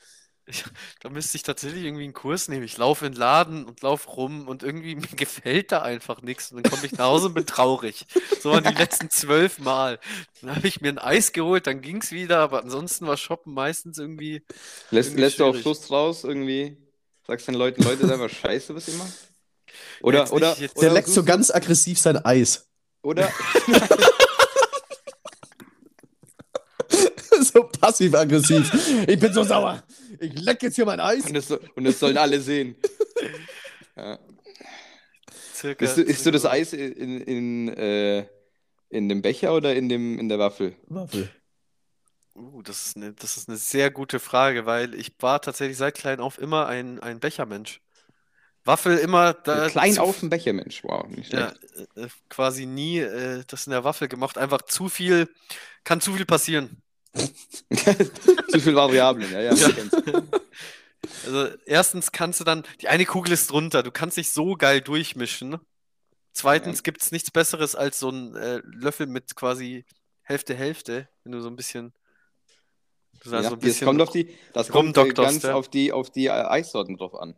Da müsste ich tatsächlich irgendwie einen Kurs nehmen. Ich laufe in den Laden und laufe rum und irgendwie mir gefällt da einfach nichts. Und dann komme ich nach Hause und bin traurig. So waren die letzten zwölf Mal. Dann habe ich mir ein Eis geholt, dann ging es wieder, aber ansonsten war Shoppen meistens irgendwie. Lässt, Irgendwie lässt du auf schwierig. Frust raus irgendwie? Sagst den Leuten, Leute, ist einfach scheiße, was ihr macht? Oder, Jetzt oder, nicht, jetzt- Der oder, leckt so ganz aggressiv sein Eis. oder, *laughs* so passiv-aggressiv. Ich bin so sauer. Ich leck jetzt hier mein Eis. und das, so- und das sollen alle sehen. Ja. Circa, Isst du, isst du das Eis in, in, äh, in dem Becher oder in, dem, in der Waffel? Waffel. Uh, das ist eine, das ist eine sehr gute Frage, weil ich war tatsächlich seit klein auf immer ein, ein Bechermensch. Waffel immer da Klein zu- auf dem Becher, Mensch. Wow, nicht Ja, schlecht. äh, äh, quasi nie äh, das in der Waffel gemacht. Einfach zu viel, kann zu viel passieren. *laughs* Zu viel Variablen, ja, ja. Ja. *laughs* Also erstens kannst du dann, die eine Kugel ist drunter, du kannst dich so geil durchmischen. Zweitens Ja. gibt es nichts Besseres als so ein äh, Löffel mit quasi Hälfte Hälfte, wenn du so ein bisschen, du da Ja, so ein das kommt auf die, das kommt äh, ganz ja. auf die, auf die äh, Eissorten drauf an.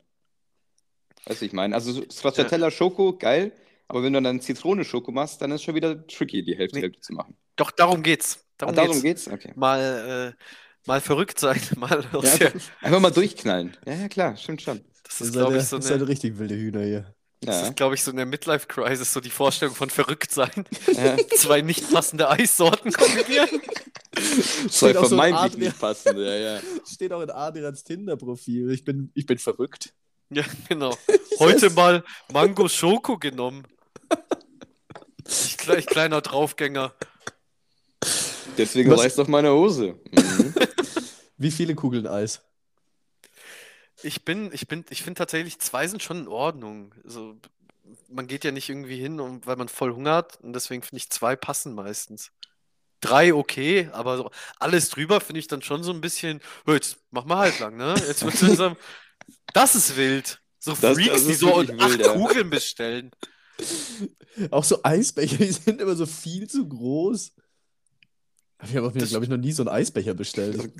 Weißt du, ich meine, also so Stracciatella Schoko, geil, aber wenn du dann Zitrone Schoko machst, dann ist schon wieder tricky, die Hälfte Nee. Hälfte zu machen. Doch, darum geht's. Ah, Darum, darum geht's. geht's? Okay. Mal, äh, mal verrückt sein, *laughs* mal Ja, einfach mal durchknallen. Ja, ja, klar, stimmt schon. das ist, glaube ja, ich, so ihr seid eine, richtig wilde Hühner hier. Das Ja, ist, glaube ich, so eine Midlife-Crisis, so die Vorstellung von verrückt sein. ja. *laughs* Zwei nicht passende Eissorten kombinieren. Zwei Steht auch so in vermeintlich Adrian, nicht passende, ja, ja. steht auch in Adrians Tinder-Profil. Ich bin, ich bin verrückt. Ja, genau. *laughs* Heute mal Mango Schoko genommen. Ich Gleich kleiner Draufgänger. Deswegen Was- reißt auf meine Hose. Mhm. *laughs* Wie viele Kugeln Eis? Ich bin, ich bin, ich finde tatsächlich, zwei sind schon in Ordnung. Also, man geht ja nicht irgendwie hin, um, weil man voll Hunger hat. Und deswegen finde ich, zwei passen meistens. Drei okay, aber so alles drüber finde ich dann schon so ein bisschen, "Oh, jetzt mach mal halblang, ne? Jetzt wird *laughs* langsam. Das ist wild. So Das- Freaks, das die so und acht wild, ja. Kugeln bestellen. Auch so Eisbecher, die sind immer so viel zu groß. Ich habe mir, Das- glaube ich, noch nie so einen Eisbecher bestellt.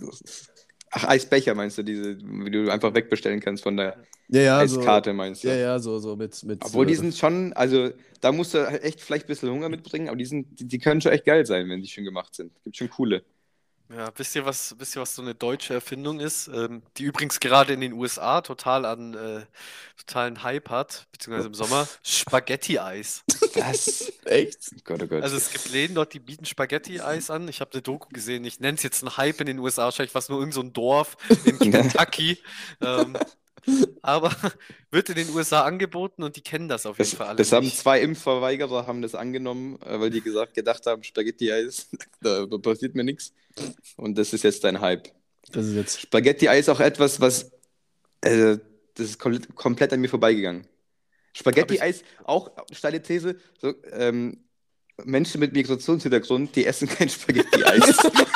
Ach, Eisbecher meinst du, diese, die du einfach wegbestellen kannst von der Ja, ja, so. Eiskarte, meinst du? Ja, ja, so, so mit. mit Obwohl die sind schon, also da musst du halt echt vielleicht ein bisschen Hunger mitbringen, aber die, sind, die, die können schon echt geil sein, wenn die schön gemacht sind. Gibt schon coole. Ja, wisst ihr, was, wisst ihr, was so eine deutsche Erfindung ist? Ähm, die übrigens gerade in den USA total an äh, totalen Hype hat, beziehungsweise im Sommer. *laughs* Spaghetti-Eis. Was? Echt? Gott, oh Gott. Also es gibt Läden dort, die bieten Spaghetti-Eis an. Ich habe eine Doku gesehen, ich nenne es jetzt einen Hype in den USA, wahrscheinlich war es nur irgend so ein Dorf in *laughs* Kentucky. ähm, aber *laughs* wird in den USA angeboten und die kennen das auf jeden das, Fall alle das haben nicht. zwei Impfverweigerer haben das angenommen, äh, weil die gesagt, gedacht haben, Spaghetti-Eis, da, *laughs* da passiert mir nichts. Und das ist jetzt ein Hype. Das ist jetzt. Spaghetti-Eis ist auch etwas, was, äh, das ist komplett, komplett an mir vorbeigegangen. Spaghetti-Eis, auch steile These, so, ähm, Menschen mit Migrationshintergrund, die essen kein Spaghetti-Eis. *laughs*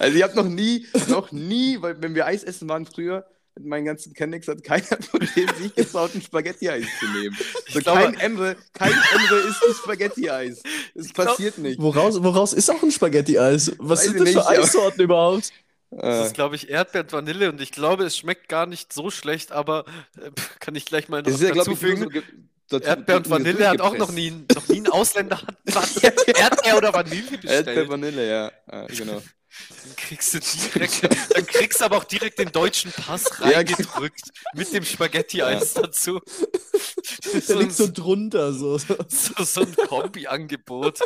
also ich habe noch nie, noch nie, weil wenn wir Eis essen waren früher, mit meinen ganzen Kennex hat keiner *laughs* von denen sich getraut, ein Spaghetti-Eis zu nehmen. So glaube- kein Emre, kein Emre isst ein Spaghetti-Eis. Das glaub- passiert nicht. Woraus, woraus ist auch ein Spaghetti-Eis? Was Weiß sind das für nicht, aber- Eissorten überhaupt? Das Äh, ist, glaube ich, Erdbeer und Vanille und ich glaube, es schmeckt gar nicht so schlecht, aber äh, kann ich gleich mal noch das ist ja, dazu fügen. so Erdbeer und Vanille hat auch noch nie, noch nie ein Ausländer hat was *laughs* Erdbeer oder Vanille Erdbeer, bestellt. Vanille, ja. ja genau. Dann kriegst du *laughs* direkt, dann kriegst aber auch direkt den deutschen Pass *laughs* Ja, reingedrückt mit dem Spaghetti-Eis dazu. *laughs* Der So, liegt so drunter. So. so, so ein Kombi-Angebot.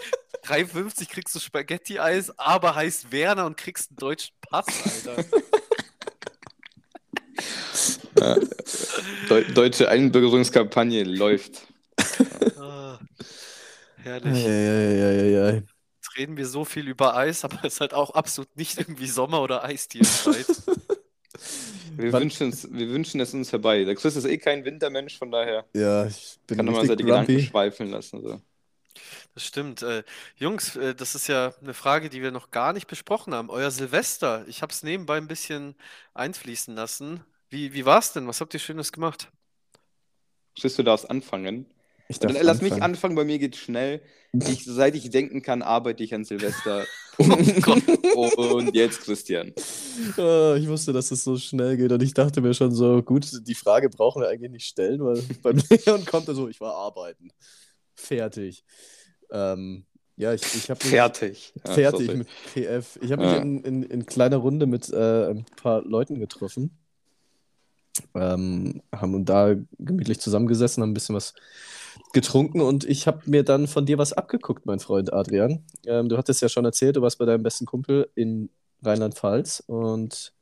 3,50 kriegst du Spaghetti-Eis, aber heißt Werner und kriegst einen deutschen Pass, Alter. Deu deutsche Einbürgerungskampagne läuft. Ah, herrlich. Eieieiei. Jetzt reden wir so viel über Eis, aber es ist halt auch absolut nicht irgendwie Sommer- oder Eistierzeit. *laughs* Wir Wann- wünschen, wir wünschen es uns herbei. Der Chris ist eh kein Wintermensch, von daher Ja, ich bin kann mal seine richtig Gedanken grumpy. schweifeln lassen. So. Das stimmt. Äh, Jungs, äh, das ist ja eine Frage, die wir noch gar nicht besprochen haben. Euer Silvester, ich habe es nebenbei ein bisschen einfließen lassen. Wie, wie war es denn? Was habt ihr Schönes gemacht? Chris, du darfst anfangen. Ich darf Lass mich anfangen. anfangen, bei mir geht's schnell. Ich, *laughs* seit ich denken kann, arbeite ich an Silvester. *laughs* *laughs* Und jetzt Christian. Ah, ich wusste, dass es so schnell geht und ich dachte mir schon so, gut, die Frage brauchen wir eigentlich nicht stellen, weil beim Leon kommt er so, ich war arbeiten. Fertig. Ähm, ja, ich, ich habe mich Fertig. Ja, fertig sorry. mit PF. Ich habe mich Ja. in, in, in kleiner Runde mit äh, ein paar Leuten getroffen. Ähm, haben da gemütlich zusammengesessen, haben ein bisschen was getrunken und ich habe mir dann von dir was abgeguckt, mein Freund Adrian. Ähm, du hattest ja schon erzählt, du warst bei deinem besten Kumpel in Rheinland-Pfalz und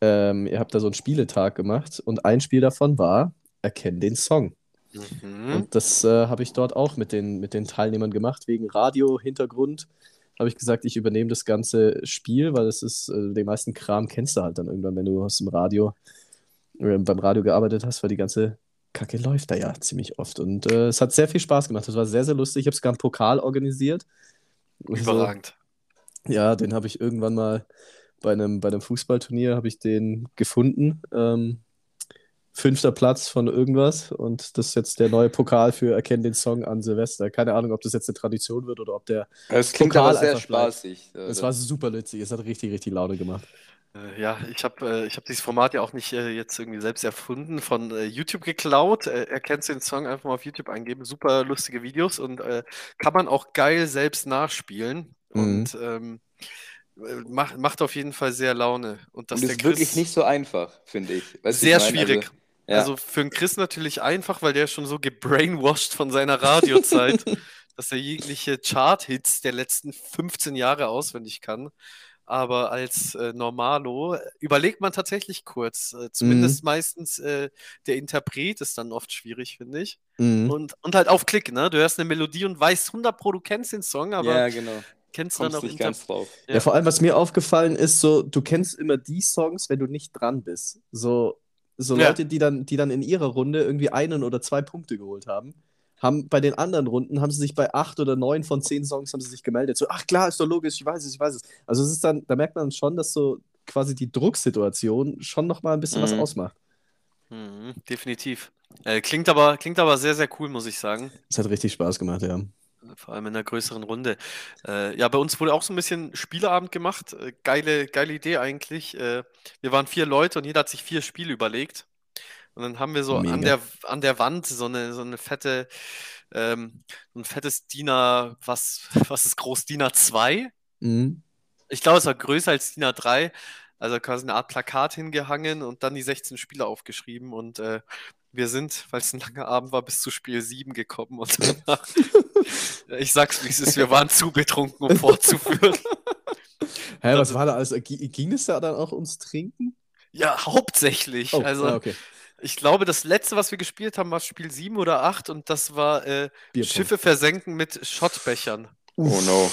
ähm, ihr habt da so einen Spieletag gemacht und ein Spiel davon war Erkenn den Song. Mhm. Und das äh, habe ich dort auch mit den, mit den Teilnehmern gemacht, wegen Radio-Hintergrund. Habe ich gesagt, ich übernehme das ganze Spiel, weil es ist, äh, den meisten Kram kennst du halt dann irgendwann, wenn du aus dem Radio, äh, beim Radio gearbeitet hast, weil die ganze Kacke läuft da ja ziemlich oft. Und äh, es hat sehr viel Spaß gemacht. Das war sehr, sehr lustig. Ich habe sogar einen Pokal organisiert. Also, Überragend. ja, den habe ich irgendwann mal bei einem, bei einem Fußballturnier habe ich den gefunden. Ähm, fünfter Platz von irgendwas und das ist jetzt der neue Pokal für Erkenn den Song an Silvester. Keine Ahnung, ob das jetzt eine Tradition wird oder ob der. Es klingt Pokal aber sehr spaßig. Es war super witzig, es hat richtig, richtig Laune gemacht. Äh, Ja, ich habe äh, ich hab dieses Format ja auch nicht äh, jetzt irgendwie selbst erfunden, von äh, YouTube geklaut. Äh, erkennst den Song einfach mal auf YouTube eingeben. Super lustige Videos und äh, kann man auch geil selbst nachspielen. Mhm. Und ähm, äh, macht, macht auf jeden Fall sehr Laune. Und dass Und der ist wirklich Chris nicht so einfach, finde ich. Weißt du, sehr ich schwierig. Also, ja. Also für einen Chris natürlich einfach, weil der schon so gebrainwashed von seiner Radiozeit, *laughs* dass er jegliche Chart-Hits der letzten 15 Jahre auswendig kann. Aber als äh, Normalo überlegt man tatsächlich kurz. Äh, zumindest Mhm. meistens äh, der Interpret ist dann oft schwierig, finde ich. Mhm. Und, und halt auf Klick, ne? Du hörst eine Melodie und weißt 100 Pro, du kennst den Song, aber ja, genau. kennst dann Kommst auch nicht ganz drauf. Ja. Ja. vor allem, was mir aufgefallen ist, so, du kennst immer die Songs, wenn du nicht dran bist. So, so Ja. Leute, die dann, die dann in ihrer Runde irgendwie einen oder zwei Punkte geholt haben, haben bei den anderen Runden, haben sie sich bei acht oder neun von zehn Songs haben sie sich gemeldet. So, ach klar, ist doch logisch, ich weiß es, ich weiß es. Also es ist dann, da merkt man schon, dass so quasi die Drucksituation schon nochmal ein bisschen was Mhm. ausmacht. Mhm, definitiv. Äh, klingt aber, klingt aber sehr, sehr cool, muss ich sagen. Es hat richtig Spaß gemacht, ja. Vor allem in einer größeren Runde. Äh, ja, bei uns wurde auch so ein bisschen Spieleabend gemacht. Äh, geile, geile Idee eigentlich. Äh, wir waren vier Leute und jeder hat sich vier Spiele überlegt. Und dann haben wir so an der, an der Wand so eine, so eine fette, ähm, ein fettes DIN A, was, *laughs* was ist groß? DIN A2? Mhm. Ich glaube, es war größer als DIN A3. Also quasi eine Art Plakat hingehangen und dann die 16 Spiele aufgeschrieben. Und äh, wir sind, weil es ein langer Abend war, bis zu Spiel 7 gekommen. Und danach, *laughs* ich sag's wie es ist, wir waren zu betrunken, um fortzuführen. *laughs* Hä, was Also- war da alles? Gi- Ging es da dann auch ums Trinken? Ja, hauptsächlich. Oh, Also, ah, okay. Ich glaube, das letzte, was wir gespielt haben, war Spiel 7 oder 8 und das war äh. Schiffe versenken mit Schottbechern. Oh no.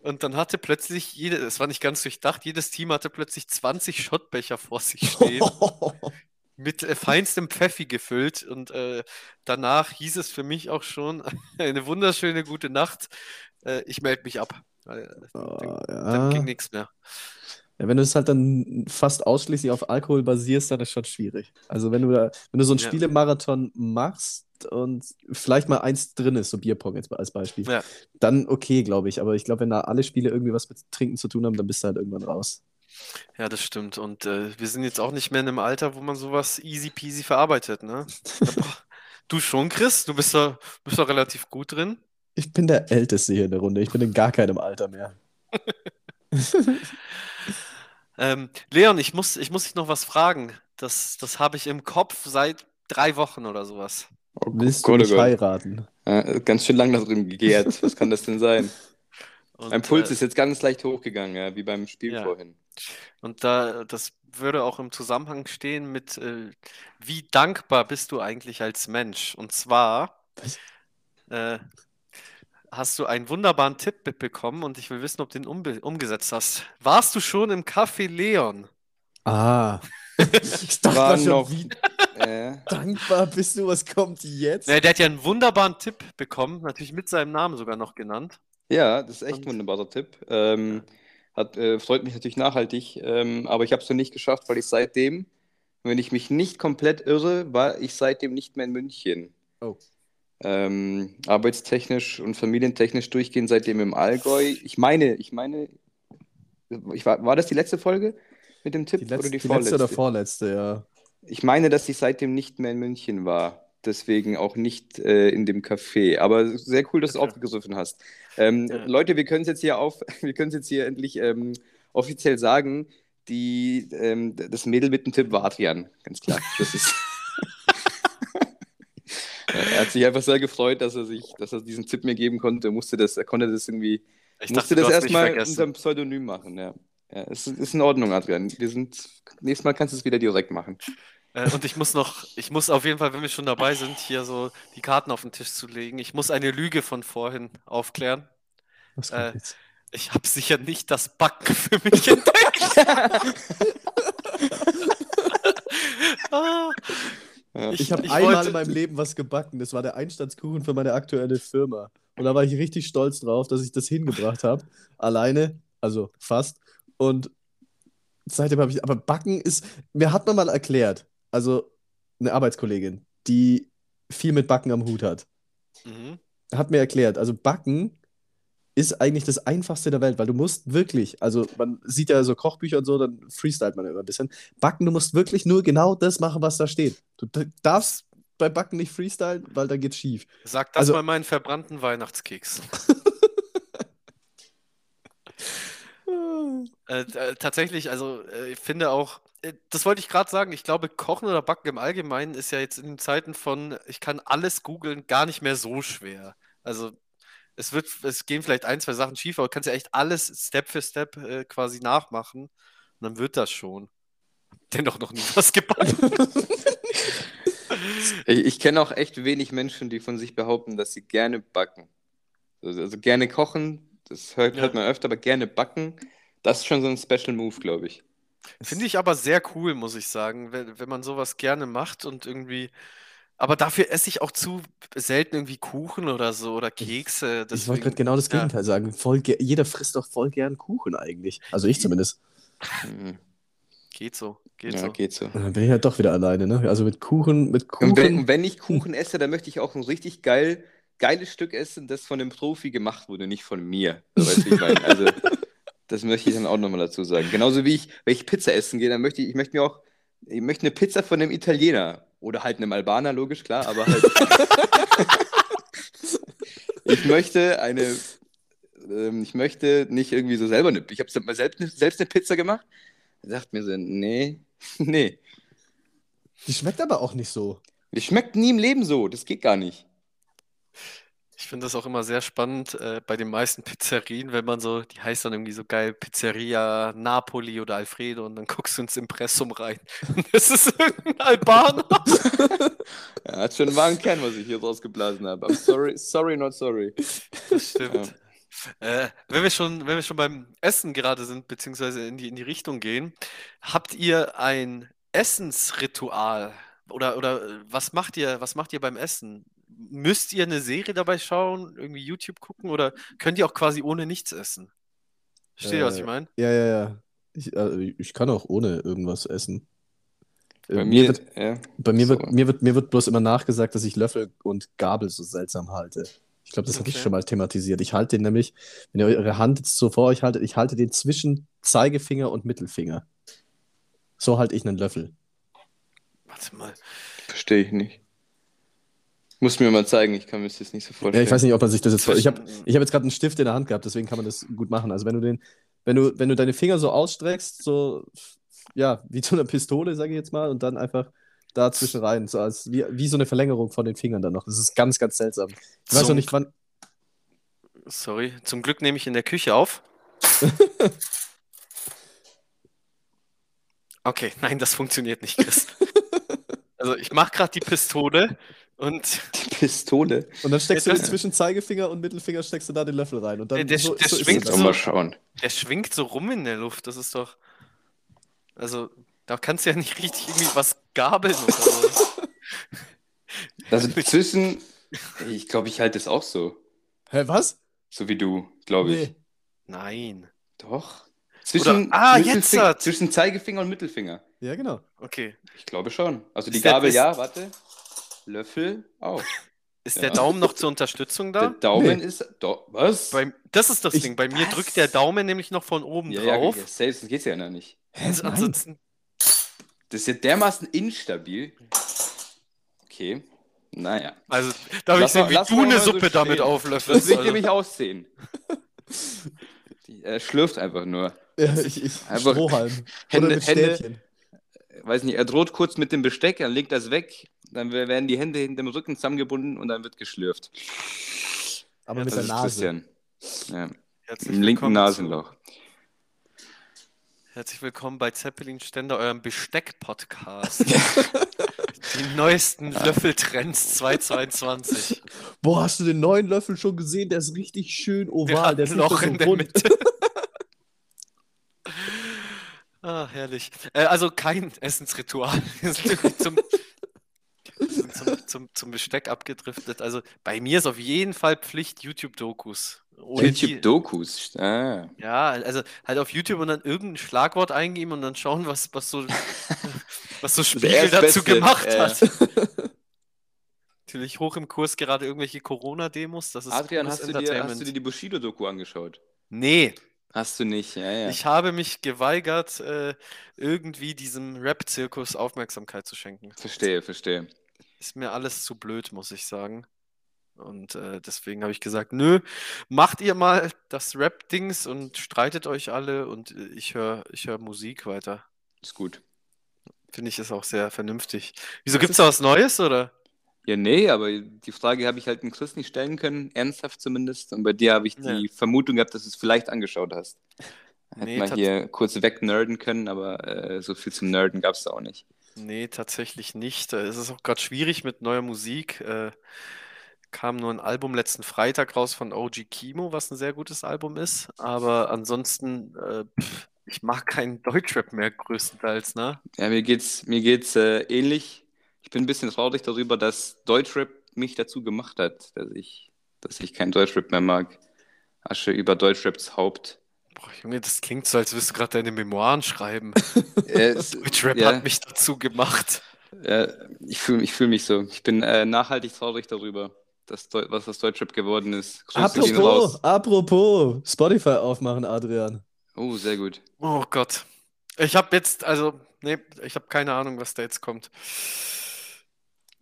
Und dann hatte plötzlich jede, es war nicht ganz durchdacht, jedes Team hatte plötzlich 20 Schottbecher vor sich stehen, *laughs* mit äh, feinstem Pfeffi gefüllt. Und äh, danach hieß es für mich auch schon *laughs* eine wunderschöne gute Nacht. Äh, ich melde mich ab. Weil, äh, dann, Ah, dann ging ja. nichts mehr. Ja, wenn du es halt dann fast ausschließlich auf Alkohol basierst, dann ist schon schwierig. Also wenn du da, wenn du so einen Ja. Spielemarathon machst und vielleicht mal eins drin ist, so Bierpong jetzt als Beispiel, Ja. dann okay, glaube ich. Aber ich glaube, wenn da alle Spiele irgendwie was mit Trinken zu tun haben, dann bist du halt irgendwann raus. Ja, das stimmt. Und äh, wir sind jetzt auch nicht mehr in einem Alter, wo man sowas easy peasy verarbeitet, ne? Du schon, Chris? Du bist da, bist da relativ gut drin. Ich bin der Älteste hier in der Runde. Ich bin in gar keinem Alter mehr. *laughs* Ähm, Leon, ich muss, ich muss dich noch was fragen. Das, das habe ich im Kopf seit drei Wochen oder sowas. Oh, Willst du Gott, oh mich Gott. heiraten? Ja, ganz schön lang da drin gegärt. Was kann das denn sein? *laughs* Und, Mein Puls äh, ist jetzt ganz leicht hochgegangen, ja, wie beim Spiel Ja. vorhin. Und da, das würde auch im Zusammenhang stehen mit, äh, wie dankbar bist du eigentlich als Mensch? Und zwar äh, hast du einen wunderbaren Tipp mitbekommen und ich will wissen, ob du den umgesetzt hast. Warst du schon im Café Leon? Ah. *laughs* ich dachte War schon, noch- wie *laughs* Äh, dankbar bist du, was kommt jetzt? Ne, der hat ja einen wunderbaren Tipp bekommen, natürlich mit seinem Namen sogar noch genannt. ja, das ist echt Und- ein wunderbarer Tipp. Ähm, hat, äh, freut mich natürlich nachhaltig, ähm, aber ich habe es noch nicht geschafft, weil ich seitdem, wenn ich mich nicht komplett irre, war ich seitdem nicht mehr in München. Oh. Ähm, arbeitstechnisch und familientechnisch durchgehend seitdem im Allgäu. Ich meine, ich meine, ich war, war das die letzte Folge mit dem Tipp Die, oder letzte, die die letzte oder vorletzte? vorletzte, ja. Ich meine, dass ich seitdem nicht mehr in München war. Deswegen auch nicht äh, in dem Café. Aber sehr cool, dass du Okay. aufgegriffen hast. Ähm, Ja. Leute, wir können es jetzt hier auf, *laughs* wir können es jetzt hier endlich ähm, offiziell sagen. Die, ähm, das Mädel mit dem Tipp war Adrian, ganz klar. Das ist. Er hat sich einfach sehr gefreut, dass er sich, dass er diesen Tipp mir geben konnte. Musste das, er konnte das irgendwie, Ich musste dachte, das erstmal unter einem Pseudonym machen. Ja, ja es ist, ist in Ordnung, Adrian. Wir sind, nächstes Mal kannst du es wieder direkt machen. Äh, und ich muss noch, ich muss auf jeden Fall, wenn wir schon dabei sind, hier so die Karten auf den Tisch zu legen. Ich muss eine Lüge von vorhin aufklären. Was kommt Äh, jetzt? Ich habe sicher nicht das Backen für mich entdeckt. *laughs* *laughs* ah, Ja. Ich habe ich einmal wollte- in meinem Leben was gebacken. Das war der Einstandskuchen für meine aktuelle Firma. Und da war ich richtig stolz drauf, dass ich das hingebracht habe. *laughs* Alleine, also fast. Und seitdem habe ich, aber Backen ist, mir hat man mal erklärt, also eine Arbeitskollegin, die viel mit Backen am Hut hat, Mhm. hat mir erklärt, also Backen ist eigentlich das Einfachste der Welt, weil du musst wirklich, also man sieht ja so Kochbücher und so, dann freestylt man immer ein bisschen. Backen, du musst wirklich nur genau das machen, was da steht. Du darfst bei Backen nicht freestylen, weil dann geht's schief. Sag das Also- mal meinen verbrannten Weihnachtskeks. *laughs* Äh, äh, tatsächlich, also äh, ich finde auch, äh, das wollte ich gerade sagen, ich glaube, Kochen oder Backen im Allgemeinen ist ja jetzt in den Zeiten von, ich kann alles googeln, gar nicht mehr so schwer. Also es wird, es gehen vielleicht ein, zwei Sachen schief, aber du kannst ja echt alles Step für Step äh, quasi nachmachen. Und dann wird das schon. *laughs* Dennoch noch nie was gebacken. *laughs* Ich, ich kenne auch echt wenig Menschen, die von sich behaupten, dass sie gerne backen. Also, also gerne kochen, das hört, Ja. hört man öfter, aber gerne backen, das ist schon so ein Special Move, glaube ich. Finde ich aber sehr cool, muss ich sagen, wenn, wenn man sowas gerne macht und irgendwie. Aber dafür esse ich auch zu selten irgendwie Kuchen oder so oder Kekse. Ich wollte deswegen- gerade genau das ja. Gegenteil sagen. Voll jeder frisst doch voll gern Kuchen eigentlich. Also ich zumindest. Mhm. Geht so, geht Ja, so. geht so. Dann bin ich halt doch wieder alleine, ne? Also mit Kuchen, mit Und wenn, Kuchen. und wenn ich *laughs* Kuchen esse, dann möchte ich auch ein richtig geil, geiles Stück essen, das von einem Profi gemacht wurde, nicht von mir. So, weißt du, ich meine? Also, das möchte ich dann auch nochmal dazu sagen. Genauso wie ich, wenn ich Pizza essen gehe, dann möchte ich, ich möchte mir auch, ich möchte eine Pizza von einem Italiener oder halt einem Albaner, logisch, klar, aber halt. *laughs* ich möchte eine, ähm, ich möchte nicht irgendwie so selber eine, ich habe selbst, eine- selbst eine Pizza gemacht, dachte mir so, nee, *laughs* nee. Die schmeckt aber auch nicht so. Die schmeckt nie im Leben so, das geht gar nicht. Ich finde das auch immer sehr spannend äh, bei den meisten Pizzerien, wenn man so, die heißt dann irgendwie so geil Pizzeria Napoli oder Alfredo und dann guckst du ins Impressum rein. Und *laughs* das ist irgendein Albaner. *laughs* Er hat schon einen wahren Kern, was ich hier rausgeblasen habe. I'm sorry, sorry, not sorry. Das stimmt. Äh, wenn wir schon, wenn wir schon beim Essen gerade sind, beziehungsweise in die, in die Richtung gehen, habt ihr ein Essensritual? Oder, oder äh, was macht ihr, was macht ihr beim Essen? Müsst ihr eine Serie dabei schauen, irgendwie YouTube gucken oder könnt ihr auch quasi ohne nichts essen? Versteht ihr, was ich Äh, meine? Ja, ja, ja. Ich, äh, ich kann auch ohne irgendwas essen. Äh, Bei mir, wird, ja. bei mir, so. wird, mir, wird, mir wird bloß immer nachgesagt, dass ich Löffel und Gabel so seltsam halte. Ich glaube, das hatte ich Okay. schon mal thematisiert. Ich halte den nämlich, wenn ihr eure Hand jetzt so vor euch haltet, ich halte den zwischen Zeigefinger und Mittelfinger. So halte ich einen Löffel. Warte mal. Verstehe ich nicht. Muss mir mal zeigen, ich kann mir das jetzt nicht so Ja, vorstellen. ich weiß nicht, ob man sich das jetzt. Ich habe ich hab jetzt gerade einen Stift in der Hand gehabt, deswegen kann man das gut machen. Also wenn du den, wenn du, wenn du deine Finger so ausstreckst, so ja, wie zu einer Pistole, sage ich jetzt mal, und dann einfach da zwischen rein, so als wie, wie so eine Verlängerung von den Fingern dann noch. Das ist ganz, ganz seltsam. Ich weiß Zum- noch nicht, wann. Sorry, zum Glück nehme ich in der Küche auf. *laughs* Okay, nein, das funktioniert nicht, Chris. Also ich mache gerade die Pistole und Die Pistole. Und dann steckst Ja, du das- den zwischen Zeigefinger und Mittelfinger, steckst du da den Löffel rein. Und dann Der- so, der so schwingt dann. mal schauen. der schwingt so rum in der Luft. Das ist doch. Also, da kannst du ja nicht richtig irgendwie was gabeln oder so. *laughs* Also *laughs* zwischen, ich glaube, ich halte es auch so. Hä, was? So wie du, glaube ich. Nee. Nein. Doch. Zwischen, ah, Mittelfing- jetzt hat- zwischen Zeigefinger und Mittelfinger. Ja, genau. Okay. Ich glaube schon. Also die Gabel ist- ja, warte. Löffel auch. *laughs* Ist Ja. der Daumen noch zur Unterstützung Der da? Daumen Nee. ist. Do, was? Bei, das ist das Ich- Ding. Bei mir Was? drückt der Daumen nämlich noch von oben ja, drauf. ja, safe, das geht's ja noch nicht. Hä, Also nein. ansonsten, Das ist ja dermaßen instabil. Okay. Naja. also da will ich Lass mal- sehen, wie lass du eine mal so Suppe damit auflöffelst. Das will ich also. nämlich aussehen. Die, er schlürft einfach nur. Ja, ich, ich, Einfach Strohhalm. Hände- Oder mit Hände-. Weiß nicht, er droht kurz mit dem Besteck, dann legt das weg, dann werden die Hände hinter dem Rücken zusammengebunden und dann wird geschlürft. Aber Ja, mit Das der ist Nase. Christian. Ja, Herzlich Im linken Nasenloch. Herzlich willkommen bei Zeppelin Ständer, eurem Besteck-Podcast. *laughs* Die neuesten Löffeltrends 2022. Boah, hast du den neuen Löffel schon gesehen? Der ist richtig schön Der oval. Der ein ist Loch nicht in so der. Mitte. *laughs* ah, herrlich. Äh, also kein Essensritual. *laughs* Wir sind irgendwie zum, zum, zum, zum Besteck abgedriftet. Also bei mir ist auf jeden Fall Pflicht YouTube-Dokus. YouTube-Dokus. Ah. Ja, also halt auf YouTube und dann irgendein Schlagwort eingeben und dann schauen, was, was so, *laughs* was so Spiegel dazu Beste, gemacht ja. hat. *laughs* Natürlich hoch im Kurs gerade irgendwelche Corona-Demos. Das ist Adrian, hast du, dir, hast du dir die Bushido-Doku angeschaut? Nee, Hast du nicht, ja, ja. ich habe mich geweigert, äh, irgendwie diesem Rap-Zirkus Aufmerksamkeit zu schenken. verstehe, verstehe. Ist mir alles zu blöd, muss ich sagen. Und äh, deswegen habe ich gesagt, nö, macht ihr mal das Rap-Dings und streitet euch alle und äh, ich höre ich hör Musik weiter. Ist gut. Finde ich ist auch sehr vernünftig. Wieso gibt es da was Neues oder? Ja, nee, aber die Frage habe ich halt dem Chris nicht stellen können, ernsthaft zumindest. Und bei dir habe ich die Ja. Vermutung gehabt, dass du es vielleicht angeschaut hast. Hätten Nee, tats- hier kurz wegnerden können, aber äh, so viel zum Nerden gab es da auch nicht. Nee, tatsächlich nicht. Äh, Es ist auch gerade schwierig mit neuer Musik. Äh, kam nur ein Album letzten Freitag raus von OG Kimo, was ein sehr gutes Album ist. Aber ansonsten, äh, pff, ich mag keinen *laughs* Deutschrap mehr größtenteils, ne? Ja, mir geht's, mir geht's äh, ähnlich. Ich bin ein bisschen traurig darüber, dass Deutschrap mich dazu gemacht hat, dass ich, dass ich kein Deutschrap mehr mag. Asche über Deutschraps Haupt. Boah, Junge, das klingt so, als würdest du gerade deine Memoiren schreiben. *laughs* Deutschrap ja, hat mich dazu gemacht. äh, ich fühle ich fühl mich so. Ich bin äh, nachhaltig traurig darüber, dass was das Deutschrap geworden ist. Grüße Apropos, raus. apropos, Spotify aufmachen, Adrian. Oh, sehr gut. Oh Gott. Ich habe jetzt, also, nee, ich habe keine Ahnung, was da jetzt kommt.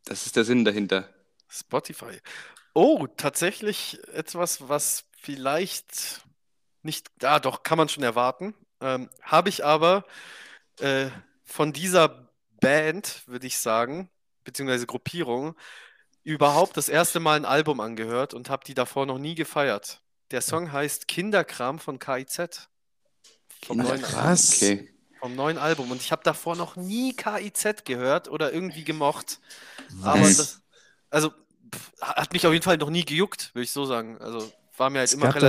Das ist der Sinn dahinter. Spotify. Oh, tatsächlich etwas, was vielleicht nicht, ah, doch, kann man schon erwarten. Ähm, habe ich aber äh, von dieser Band, würde ich sagen, beziehungsweise Gruppierung, überhaupt das erste Mal ein Album angehört und habe die davor noch nie gefeiert. Der Song heißt Kinderkram von KIZ. Vom neuen, Krass. Okay. vom neuen Album. Und ich habe davor noch nie KIZ gehört oder irgendwie gemocht. Aber das, also, pff, hat mich auf jeden Fall noch nie gejuckt, würde ich so sagen. Also, war mir halt Es immer gab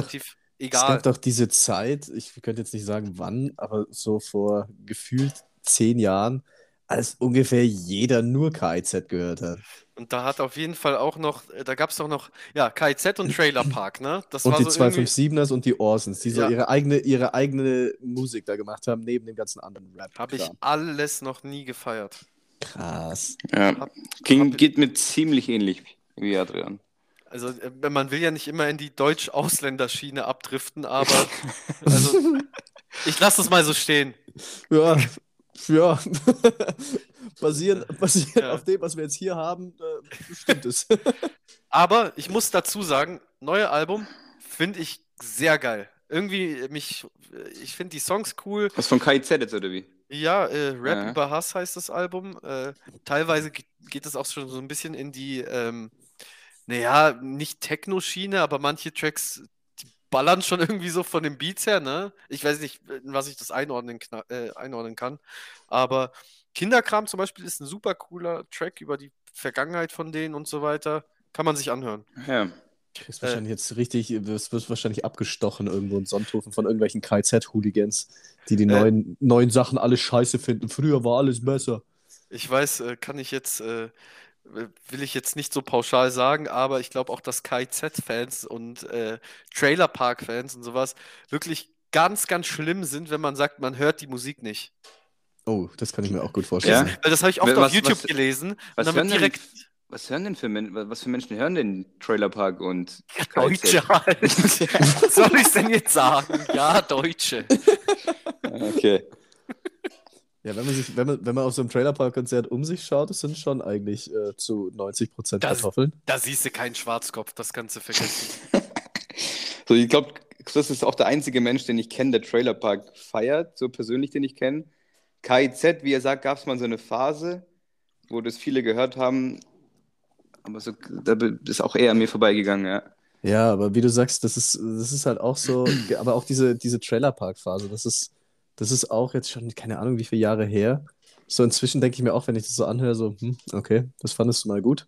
relativ Es egal. gab doch diese Zeit, ich könnte jetzt nicht sagen wann, aber so vor gefühlt zehn Jahren, als ungefähr jeder nur KIZ gehört hat. Und da hat auf jeden Fall auch noch, äh, da gab es doch noch, ja, KIZ und Trailer *laughs* Park, ne? Das Und war die so irgendwie, 257ers und die Orsons, die so Ja. ihre eigene, ihre eigene Musik da gemacht haben, neben dem ganzen anderen Rap. habe ich alles noch nie gefeiert. Krass. Ja. Hab- Ging, hab- geht mir ziemlich ähnlich wie Adrian. Also, äh, man will ja nicht immer in die Deutsch-Ausländer-Schiene abdriften, *laughs* aber also, ich lasse es mal so stehen. Ja, ja. *laughs* basierend basierend Ja. auf dem, was wir jetzt hier haben, äh, stimmt es. *laughs* Aber ich muss dazu sagen, neue Album finde ich sehr geil. Irgendwie mich, ich finde die Songs cool. Was von KIZ jetzt oder wie? Ja, äh, Rap Ja. über Hass heißt das Album. Äh, teilweise ge- geht es auch schon so ein bisschen in die, ähm, naja, nicht Techno-Schiene, aber manche Tracks, die ballern schon irgendwie so von den Beats her, ne? Ich weiß nicht, in was ich das einordnen, äh, einordnen kann. Aber Kinderkram zum Beispiel ist ein super cooler Track über die Vergangenheit von denen und so weiter. Kann man sich anhören. Ja. Du wirst wahrscheinlich jetzt richtig, wirst, wirst wahrscheinlich abgestochen irgendwo in Sonthofen von irgendwelchen KZ-Hooligans, die die Äh. neuen, neuen Sachen alle scheiße finden. Früher war alles besser. Ich weiß, äh, kann ich jetzt, äh, will ich jetzt nicht so pauschal sagen, aber ich glaube auch, dass KIZ-Fans und äh, Trailer Park-Fans und sowas wirklich ganz, ganz schlimm sind, wenn man sagt, man hört die Musik nicht. Oh, das kann ich mir auch gut vorstellen. Ja? Weil das habe ich oft Was- auf YouTube was- gelesen und Was dann hören, denn, was hören denn für, was für Menschen hören denn Trailer Park und *laughs* Deutsche halt. *laughs* Was soll ich denn jetzt sagen? Ja, Deutsche. *laughs* Okay. Ja, wenn man, sich, wenn, man, wenn man auf so einem Trailerpark-Konzert um sich schaut, das sind schon eigentlich äh, zu 90% Das- Kartoffeln. Da siehst du keinen Schwarzkopf, das du vergessen. *laughs* So, ich glaube, Chris ist auch der einzige Mensch, den ich kenne, der Trailer Park feiert, so persönlich, den ich kenne. KIZ, wie er sagt, gab es mal so eine Phase, wo das viele gehört haben, aber so, da ist auch eher an mir vorbeigegangen, ja. Ja, aber wie du sagst, das ist, das ist halt auch so, aber auch diese, diese Trailerpark-Phase, das ist, das ist auch jetzt schon, keine Ahnung, wie viele Jahre her. So inzwischen denke ich mir auch, wenn ich das so anhöre, so, hm, okay, das fandest du mal gut.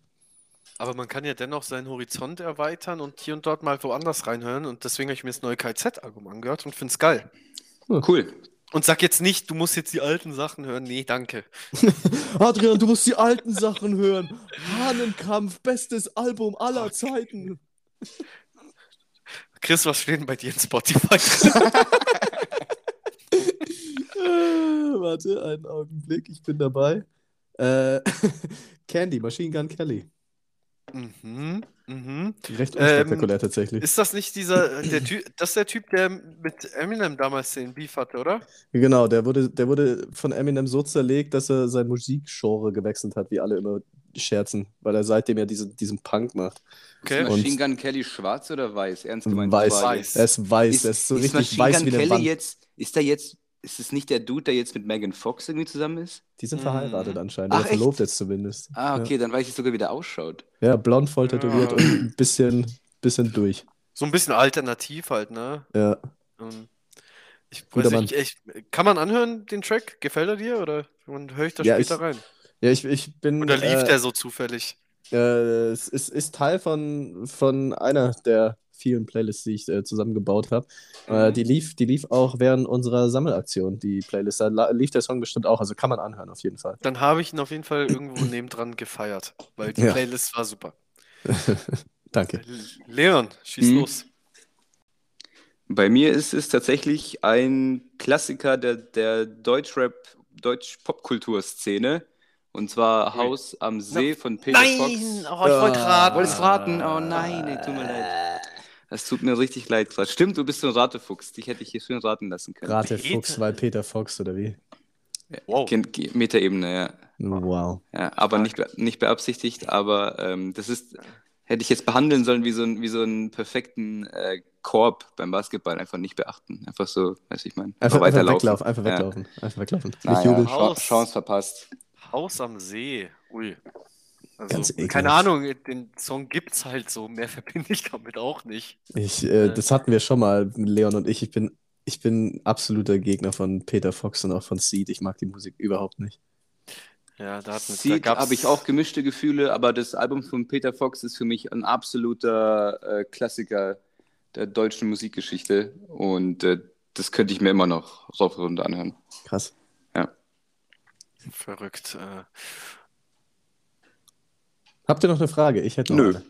Aber man kann ja dennoch seinen Horizont erweitern und hier und dort mal woanders reinhören. Und deswegen habe ich mir das neue KZ-Album angehört und finde es geil. Cool. Und sag jetzt nicht, du musst jetzt die alten Sachen hören. Nee, danke. *laughs* Adrian, du musst die alten Sachen hören. Hahnenkampf, bestes Album aller Zeiten. Chris, was steht denn bei dir in Spotify? *laughs* Äh, *laughs* warte, einen Augenblick, ich bin dabei. Äh, *laughs* Candy, Machine Gun Kelly. mhm, mhm. Recht Ähm, unspektakulär tatsächlich. Ist das nicht dieser, der Typ, das ist der Typ, der mit Eminem damals den Beef hatte, oder? Genau, der wurde, der wurde von Eminem so zerlegt, dass er sein Musikgenre gewechselt hat, wie alle immer scherzen, weil er seitdem ja diese, diesen Punk macht. Okay. Und- Machine Gun Kelly schwarz oder weiß? Ernst gemeint. Weiß. Weiß. Er ist weiß, Ist, er ist so ist richtig Machine weiß Gun wie eine Kelly Wand. jetzt, ist er jetzt ist es nicht der Dude, der jetzt mit Megan Fox irgendwie zusammen ist? Die sind Mhm. verheiratet anscheinend. Ach, Oder verlobt jetzt zumindest. Ah, okay, dann weiß ich sogar, wie der ausschaut. Ja, ja blond, voll tätowiert Ja. und ein bisschen, bisschen durch. So ein bisschen alternativ halt, ne? Ja. Ähm, Ich Guter weiß nicht, ich, kann man anhören, den Track? Gefällt er dir oder höre ich da Ja, später ich- rein? Ja, ich, ich bin. Oder lief äh, der so zufällig? Äh, es ist, ist Teil von, von einer der vielen Playlists, die ich äh, zusammengebaut habe. Äh, die, lief, die lief auch während unserer Sammelaktion, die Playlist. Da lief der Song bestimmt auch, also kann man anhören auf jeden Fall. Dann habe ich ihn auf jeden Fall irgendwo nebendran gefeiert, weil die Ja. Playlist war super. *laughs* Danke. Leon, schieß Mhm. los. Bei mir ist es tatsächlich ein Klassiker der, der Deutschrap, Deutsch-Popkulturszene. Und zwar Haus am See von Peter Fox. oh, ich Ah. wollte raten. Wolltest raten? Oh nein, ey, tut mir leid. Das tut mir richtig leid gerade. Stimmt, du bist so ein Ratefuchs. Dich hätte ich hier schön raten lassen können. Rate Peter- Fuchs, weil Peter Fox oder wie? Wow. Metaebene, ja. Wow. ja aber nicht, nicht beabsichtigt, aber ähm, das ist, hätte ich jetzt behandeln sollen wie so, ein, wie so einen perfekten äh, Korb beim Basketball. Einfach nicht beachten. Einfach so, weiß ich meine. Einfach, einfach weiterlaufen. weglaufen, einfach Ja. weglaufen. Einfach weglaufen. Nicht Naja, jubeln. Haus. Cha- Chance verpasst. Haus am See. Ui. Also, Ganz ekelhaft. keine Ahnung, den Song gibt's halt so. Mehr *laughs* verbinde ich damit auch nicht. Ich, äh, das hatten wir schon mal, Leon und ich. Ich bin, ich bin absoluter Gegner von Peter Fox und auch von Seed. Ich mag die Musik überhaupt nicht. Ja, da, hat, da habe ich auch gemischte Gefühle, aber das Album von Peter Fox ist für mich ein absoluter äh, Klassiker der deutschen Musikgeschichte und äh, das könnte ich mir immer noch rauf und runter anhören. Krass. Verrückt. Äh, Habt ihr noch eine Frage? Ich hätte noch Nö. eine.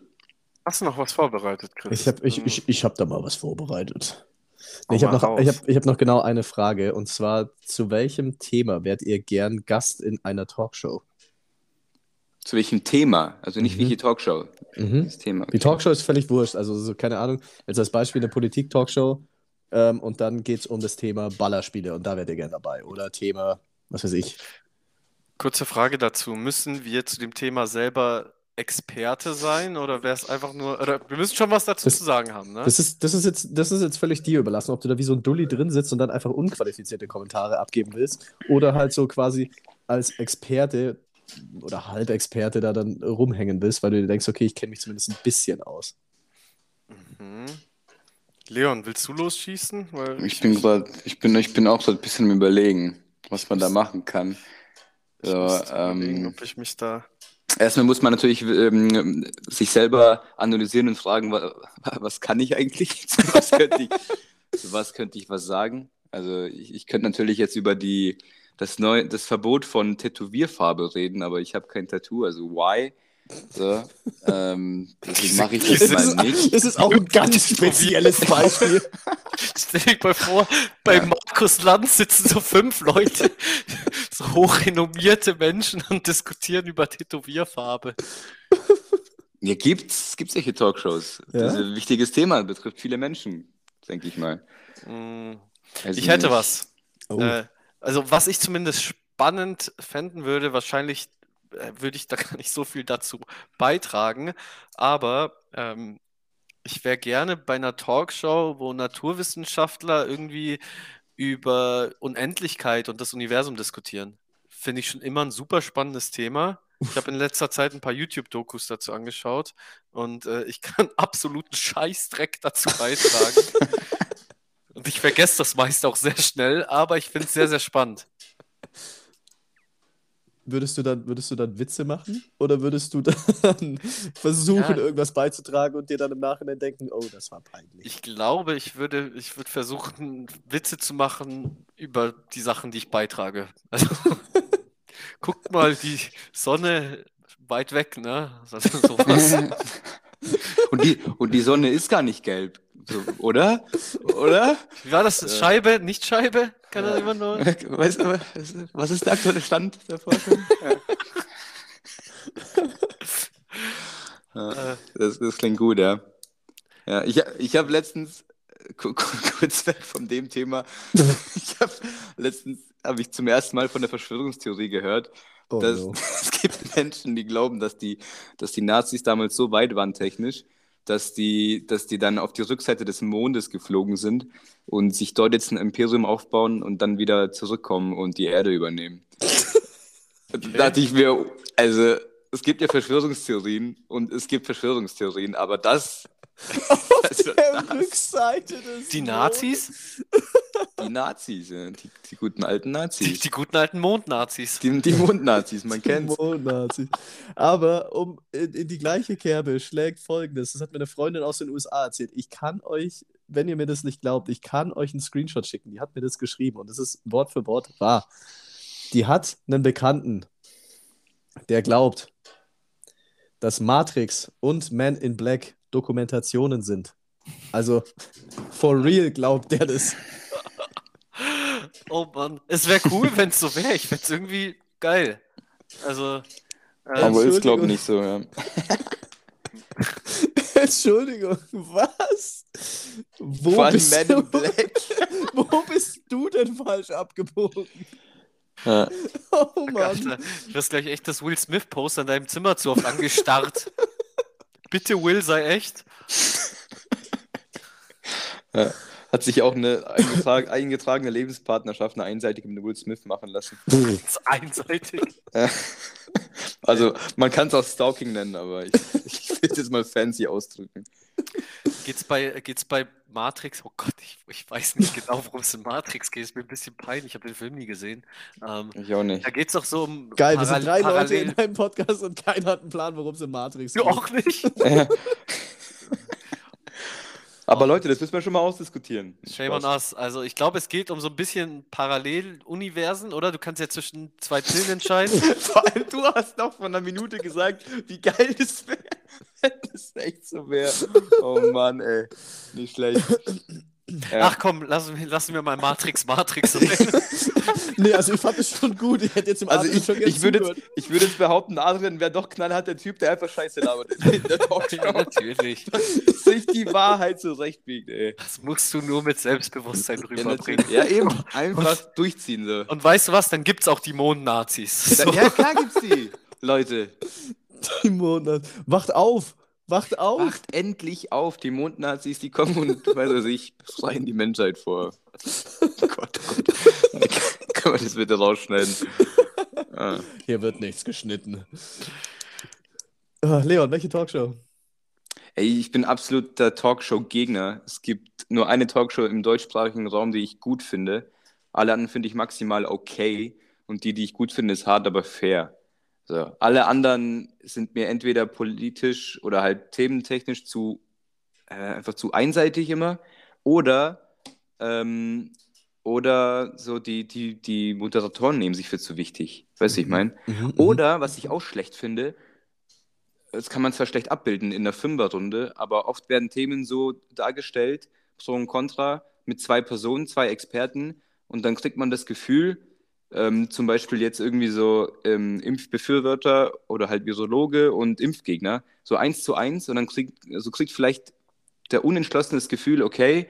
hast du noch was vorbereitet, Chris? Ich habe ich, Ähm, ich, ich hab da mal was vorbereitet. Hau ich habe noch, ich hab, ich hab noch genau eine Frage und zwar: Zu welchem Thema wärt ihr gern Gast in einer Talkshow? Zu welchem Thema? Also nicht Mhm. welche Talkshow. Mhm. Das Thema. Die Talkshow ist völlig wurscht. Also, so, keine Ahnung, jetzt als Beispiel eine Politik-Talkshow ähm, und dann geht es um das Thema Ballerspiele und da wärt ihr gern dabei. Oder Thema, was weiß ich. Kurze Frage dazu. Müssen wir zu dem Thema selber Experte sein oder wäre es einfach nur. Oder wir müssen schon was dazu Das- zu sagen haben, ne? Das ist, das, ist jetzt, das ist jetzt völlig dir überlassen, ob du da wie so ein Dulli drin sitzt und dann einfach unqualifizierte Kommentare abgeben willst oder halt so quasi als Experte oder Halbexperte da dann rumhängen willst, weil du dir denkst, okay, ich kenne mich zumindest ein bisschen aus. Mhm. Leon, willst du losschießen? Weil Ich bin gerade, ich bin, ich bin auch so ein bisschen am überlegen, was man da machen kann. ich So, müsste überlegen, ähm, ob ich mich da. Erstmal muss man natürlich ähm, sich selber analysieren und fragen, wa- was kann ich eigentlich? *laughs* Zu was könnte ich, zu was könnte ich was sagen? Also ich, ich könnte natürlich jetzt über die, das, neu, das Verbot von Tätowierfarbe reden, aber ich habe kein Tattoo, also why? So, ähm, deswegen mache ich das Das mal nicht. Es ist auch ein ganz spezielles Beispiel. *laughs* Stell dir mal vor, bei Markus Lanz sitzen so fünf Leute, *laughs* so hochrenommierte Menschen und diskutieren über Tätowierfarbe. Ja, gibt's, gibt's solche Talkshows. Das ist Ja? ein wichtiges Thema, betrifft viele Menschen, denke ich mal. Mm, Weiß Ich hätte nicht. was. Oh. Äh, also, was ich zumindest spannend fänden würde, wahrscheinlich würde ich da *laughs* gar nicht so viel dazu beitragen, aber ähm, ich wäre gerne bei einer Talkshow, wo Naturwissenschaftler irgendwie über Unendlichkeit und das Universum diskutieren. Finde ich schon immer ein super spannendes Thema. Ich habe in letzter Zeit ein paar YouTube-Dokus dazu angeschaut und äh, ich kann *laughs* absoluten Scheißdreck dazu beitragen. *laughs* Und ich vergesse das meist auch sehr schnell, aber ich finde es sehr, sehr spannend. Würdest du dann, würdest du dann Witze machen? Oder würdest du dann *laughs* versuchen, Ja. irgendwas beizutragen und dir dann im Nachhinein denken, oh, das war peinlich? Ich glaube, ich würde, ich würde versuchen, Witze zu machen über die Sachen, die ich beitrage. Also, *laughs* guckt mal, die Sonne weit weg, ne? *laughs* Also, sowas. und, die, und die Sonne ist gar nicht gelb, so, oder? Oder? Wie war das? Scheibe, nicht Scheibe? Kann das jemand noch? *laughs* Weißt du, was- ist der aktuelle Stand der Forschung? *laughs* Ja. Ja, Äh, das, das klingt gut, ja. Ja, ich, ich habe letztens, äh, ku- ku- kurz weg von dem Thema, *laughs* ich habe letztens, habe ich zum ersten Mal von der Verschwörungstheorie gehört, Oh, dass no. es gibt Menschen, die glauben, dass die, dass die Nazis damals so weit waren technisch, dass die, dass die dann auf die Rückseite des Mondes geflogen sind und sich dort jetzt ein Imperium aufbauen und dann wieder zurückkommen und die Erde übernehmen. *laughs* Da dachte ich mir, also es gibt ja Verschwörungstheorien und es gibt Verschwörungstheorien, aber das. Auf Also der das- Rückseite des Die Nazis? Die Nazis, ja, die, die guten alten Die, Nazis. die guten alten Mondnazis. Die, die Mondnazis, man *laughs* kennt's. Mondnazis. Aber um in, in die gleiche Kerbe schlägt folgendes: Das hat mir eine Freundin aus den USA erzählt. Ich kann euch, wenn ihr mir das nicht glaubt, ich kann euch einen Screenshot schicken. Die hat mir das geschrieben und das ist Wort für Wort wahr. Die hat einen Bekannten, der glaubt, dass Matrix und Man in Black Dokumentationen sind. Also, for real glaubt der das. Oh Mann. Es wäre cool, wenn es so wäre. Ich fände es irgendwie geil. Also. ähm, Aber ist, glaube Entschuldigung. nicht so, ja. *laughs* Entschuldigung, was? Wo allem bist Man du? in Black. *laughs* Wo bist du denn falsch abgebogen? Ja. *laughs* Oh Mann. Du wirst gleich echt das Will Smith-Poster in deinem Zimmer zu oft angestarrt. Bitte, Will, sei echt. *laughs* Hat sich auch eine eingetrag eingetragene Lebenspartnerschaft, eine einseitige mit Will Smith machen lassen. Das ist einseitig. Also, man kann es auch Stalking nennen, aber ich, ich will es jetzt mal fancy ausdrücken. Geht's bei, geht's bei Matrix? Oh Gott, ich, ich weiß nicht genau, worum es in Matrix geht. Ist mir ein bisschen peinlich. Ich habe den Film nie gesehen. Ähm, Ich auch nicht. da geht es doch so um. Geil, wir sind Paral- drei Leute parallel- in einem Podcast und keiner hat einen Plan, worum es in Matrix Du geht. auch nicht? *laughs* Aber Leute, das müssen wir schon mal ausdiskutieren. Shame on us. Also ich glaube, es geht um so ein bisschen Paralleluniversen, oder? Du kannst ja zwischen zwei Pillen entscheiden. *laughs* Vor allem du hast noch vor einer Minute gesagt, wie geil das wäre. *laughs* Das echt so wäre. Oh Mann, ey. Nicht schlecht. Ja. Ach komm, lassen wir, lassen wir mal Matrix Matrix reden. *laughs* Nee, also ich fand es schon gut. Ich hätte jetzt im Also Adrian ich, schon ich würde jetzt, ich würde jetzt behaupten, Adrian wäre doch knallhart der Typ, der einfach Scheiße labert in *laughs* der ja, Talkshow. natürlich. sich die Wahrheit zurechtbiegt, ey. Das musst du nur mit Selbstbewusstsein Ja, rüberbringen. natürlich. ja eben. Einfach durchziehen so. Und weißt du was? Dann gibt's auch die Mond-Nazis. So. Ja, klar gibt's die. Leute, Die Monat. Wacht auf! Wacht auf! wacht endlich auf. Die Mondnazis, die kommen und, weiß was ich, befreien die Menschheit vor. Gott, oh Gott. *laughs* Können wir das bitte rausschneiden? Ah. Hier wird nichts geschnitten. Ah, Leon, welche Talkshow? Ey, ich bin absoluter Talkshow-Gegner. Es gibt nur eine Talkshow im deutschsprachigen Raum, die ich gut finde. Alle anderen finde ich maximal okay. Und die, die ich gut finde, ist hart, aber fair. So. Alle anderen sind mir entweder politisch oder halt thementechnisch zu äh, einfach zu einseitig immer. Oder, ähm, oder so die, die, die Moderatoren nehmen sich für zu wichtig. Weißt du, ich meine? Mhm, Oder, was ich auch schlecht finde, das kann man zwar schlecht abbilden in der Fünferrunde, aber oft werden Themen so dargestellt, Pro und Contra, mit zwei Personen, zwei Experten, und dann kriegt man das Gefühl, ähm, zum Beispiel jetzt irgendwie so ähm, Impfbefürworter oder halt Virologe und Impfgegner, so eins zu eins, und dann kriegt, also kriegt vielleicht der Unentschlossene das Gefühl, okay,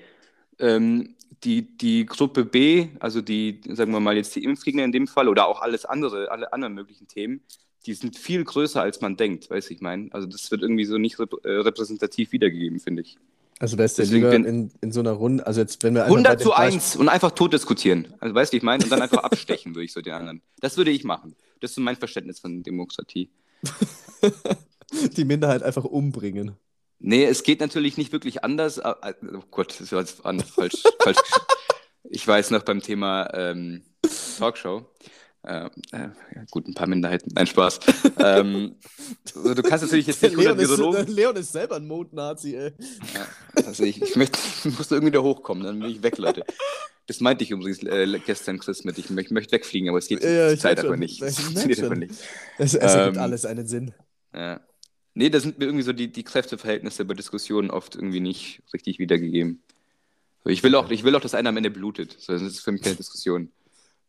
ähm, die, die Gruppe B, also die, sagen wir mal jetzt die Impfgegner in dem Fall oder auch alles andere, alle anderen möglichen Themen, die sind viel größer, als man denkt, weiß ich meine. Also das wird irgendwie so nicht rep äh, repräsentativ wiedergegeben, finde ich. Also wärst du Deswegen lieber bin- in, in so einer Runde, also jetzt, wenn wir einfach bei 100 dem zu Beispiel- 1 und einfach tot diskutieren. Also weißt du, wie ich meine? Und dann einfach abstechen, würde ich so den anderen. Das würde ich machen. Das ist so mein Verständnis von Demokratie. *laughs* die Minderheit einfach umbringen. Nee, es geht natürlich nicht wirklich anders. Oh Gott, das war jetzt an, falsch, falsch. *laughs* gesch- Ich weiß noch beim Thema ähm, Talkshow. Äh, äh, gut, ein paar Minderheiten. Nein, Spaß. *laughs* ähm, also du kannst natürlich jetzt nicht 100 Leon ist. Leon ist selber ein Mondnazi, ey. Ja, also ich, ich, möchte, *laughs* ich muss irgendwie da hochkommen, dann bin ich weg, Leute. Das meinte ich übrigens äh, gestern, Chris, mit. Ich, ich möchte wegfliegen, aber es geht Ja, Zeit aber nicht. Ich Es funktioniert aber nicht. Es, es ergibt Ähm, alles einen Sinn. Ja. Nee, da sind mir irgendwie so die, die Kräfteverhältnisse bei Diskussionen oft irgendwie nicht richtig wiedergegeben. Ich will auch, ich will auch, dass einer am Ende blutet. So, das ist für mich keine Diskussion.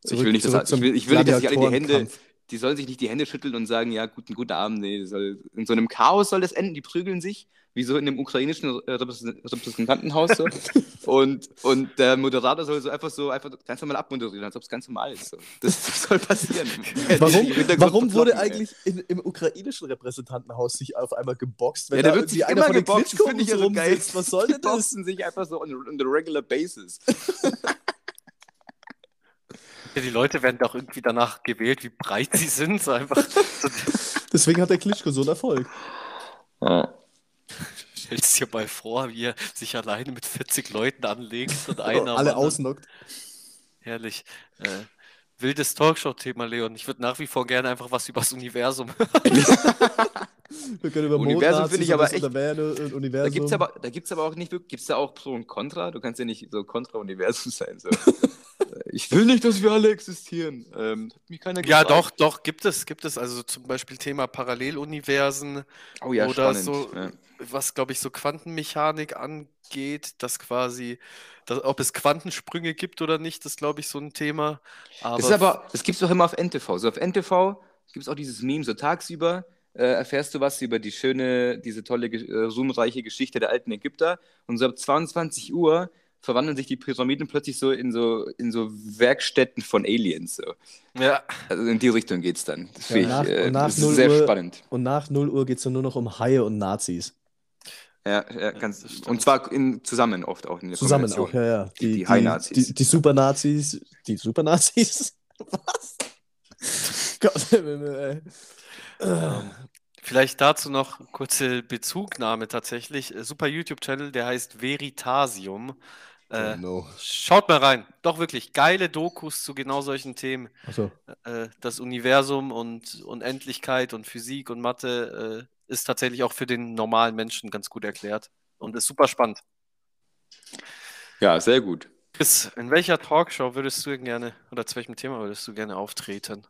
Ich Zurück- will nicht, dass, ich will, ich will nicht, dass sich alle die Hände, die sollen sich nicht die Hände schütteln und sagen, ja, guten, guten Abend. Nee, soll, in so einem Chaos soll das enden, die prügeln sich, wie so in dem ukrainischen Repräsentantenhaus. So. *laughs* und, und der Moderator soll so einfach so einfach ganz normal abmoderieren, als ob es ganz normal ist. So. Das, das *laughs* soll passieren. *laughs* Warum, warum wurde eigentlich in, im ukrainischen Repräsentantenhaus sich auf einmal geboxt, wenn ja, da wird sich einer von den geboxt, das ich ja so geil. Was soll denn das? Die boxen sich einfach so on, on the regular basis. Die Leute werden doch irgendwie danach gewählt, wie breit sie sind. So einfach. *laughs* Deswegen hat der Klitschko so einen Erfolg. Ja. *laughs* Stellst dir mal vor, wie er sich alleine mit 40 Leuten anlegt und *laughs* einer. Alle ausnockt. Herrlich. Äh, wildes Talkshow-Thema, Leon. Ich würde nach wie vor gerne einfach was über das Universum Wir können über Universum finde ich aber echt. Universum. Da gibt es aber, aber auch nicht, gibt es da auch so ein Kontra? Du kannst ja nicht so Kontra-Universum sein. So. Ich will nicht, dass wir alle existieren. Ähm, hat mich keiner ja, doch, doch, gibt es, gibt es. Also zum Beispiel Thema Paralleluniversen oh ja, oder spannend. so, ja. was glaube ich so Quantenmechanik angeht, dass quasi, dass, ob es Quantensprünge gibt oder nicht, das glaube ich so ein Thema. Aber das ist aber, das gibt es doch immer auf NTV. So auf NTV gibt es auch dieses Meme, so tagsüber äh, erfährst du was über die schöne, diese tolle, äh, ruhmreiche Geschichte der alten Ägypter. Und so ab 22 Uhr verwandeln sich die Pyramiden plötzlich so in so, in so Werkstätten von Aliens. So. Ja. Also in die Richtung geht es dann. Das, ja, nach, ich, äh, das ist sehr Uhr, spannend. Und nach 0 Uhr geht es dann nur noch um Haie und Nazis. Ja, ja ganz, und zwar in, zusammen oft auch. In der zusammen auch, ja, ja. Die, die, die High-Nazis. Die, die Super-Nazis. Die Super-Nazis? *laughs* Was? Gott, ey. Ähm, vielleicht dazu noch kurze Bezugnahme tatsächlich. Äh, super YouTube-Channel, der heißt Veritasium. Äh, oh no. Schaut mal rein. Doch wirklich geile Dokus zu genau solchen Themen. So. Äh, das Universum und Unendlichkeit und Physik und Mathe äh, ist tatsächlich auch für den normalen Menschen ganz gut erklärt und ist super spannend. Ja, sehr gut. Chris, in welcher Talkshow würdest du gerne oder zu welchem Thema würdest du gerne auftreten?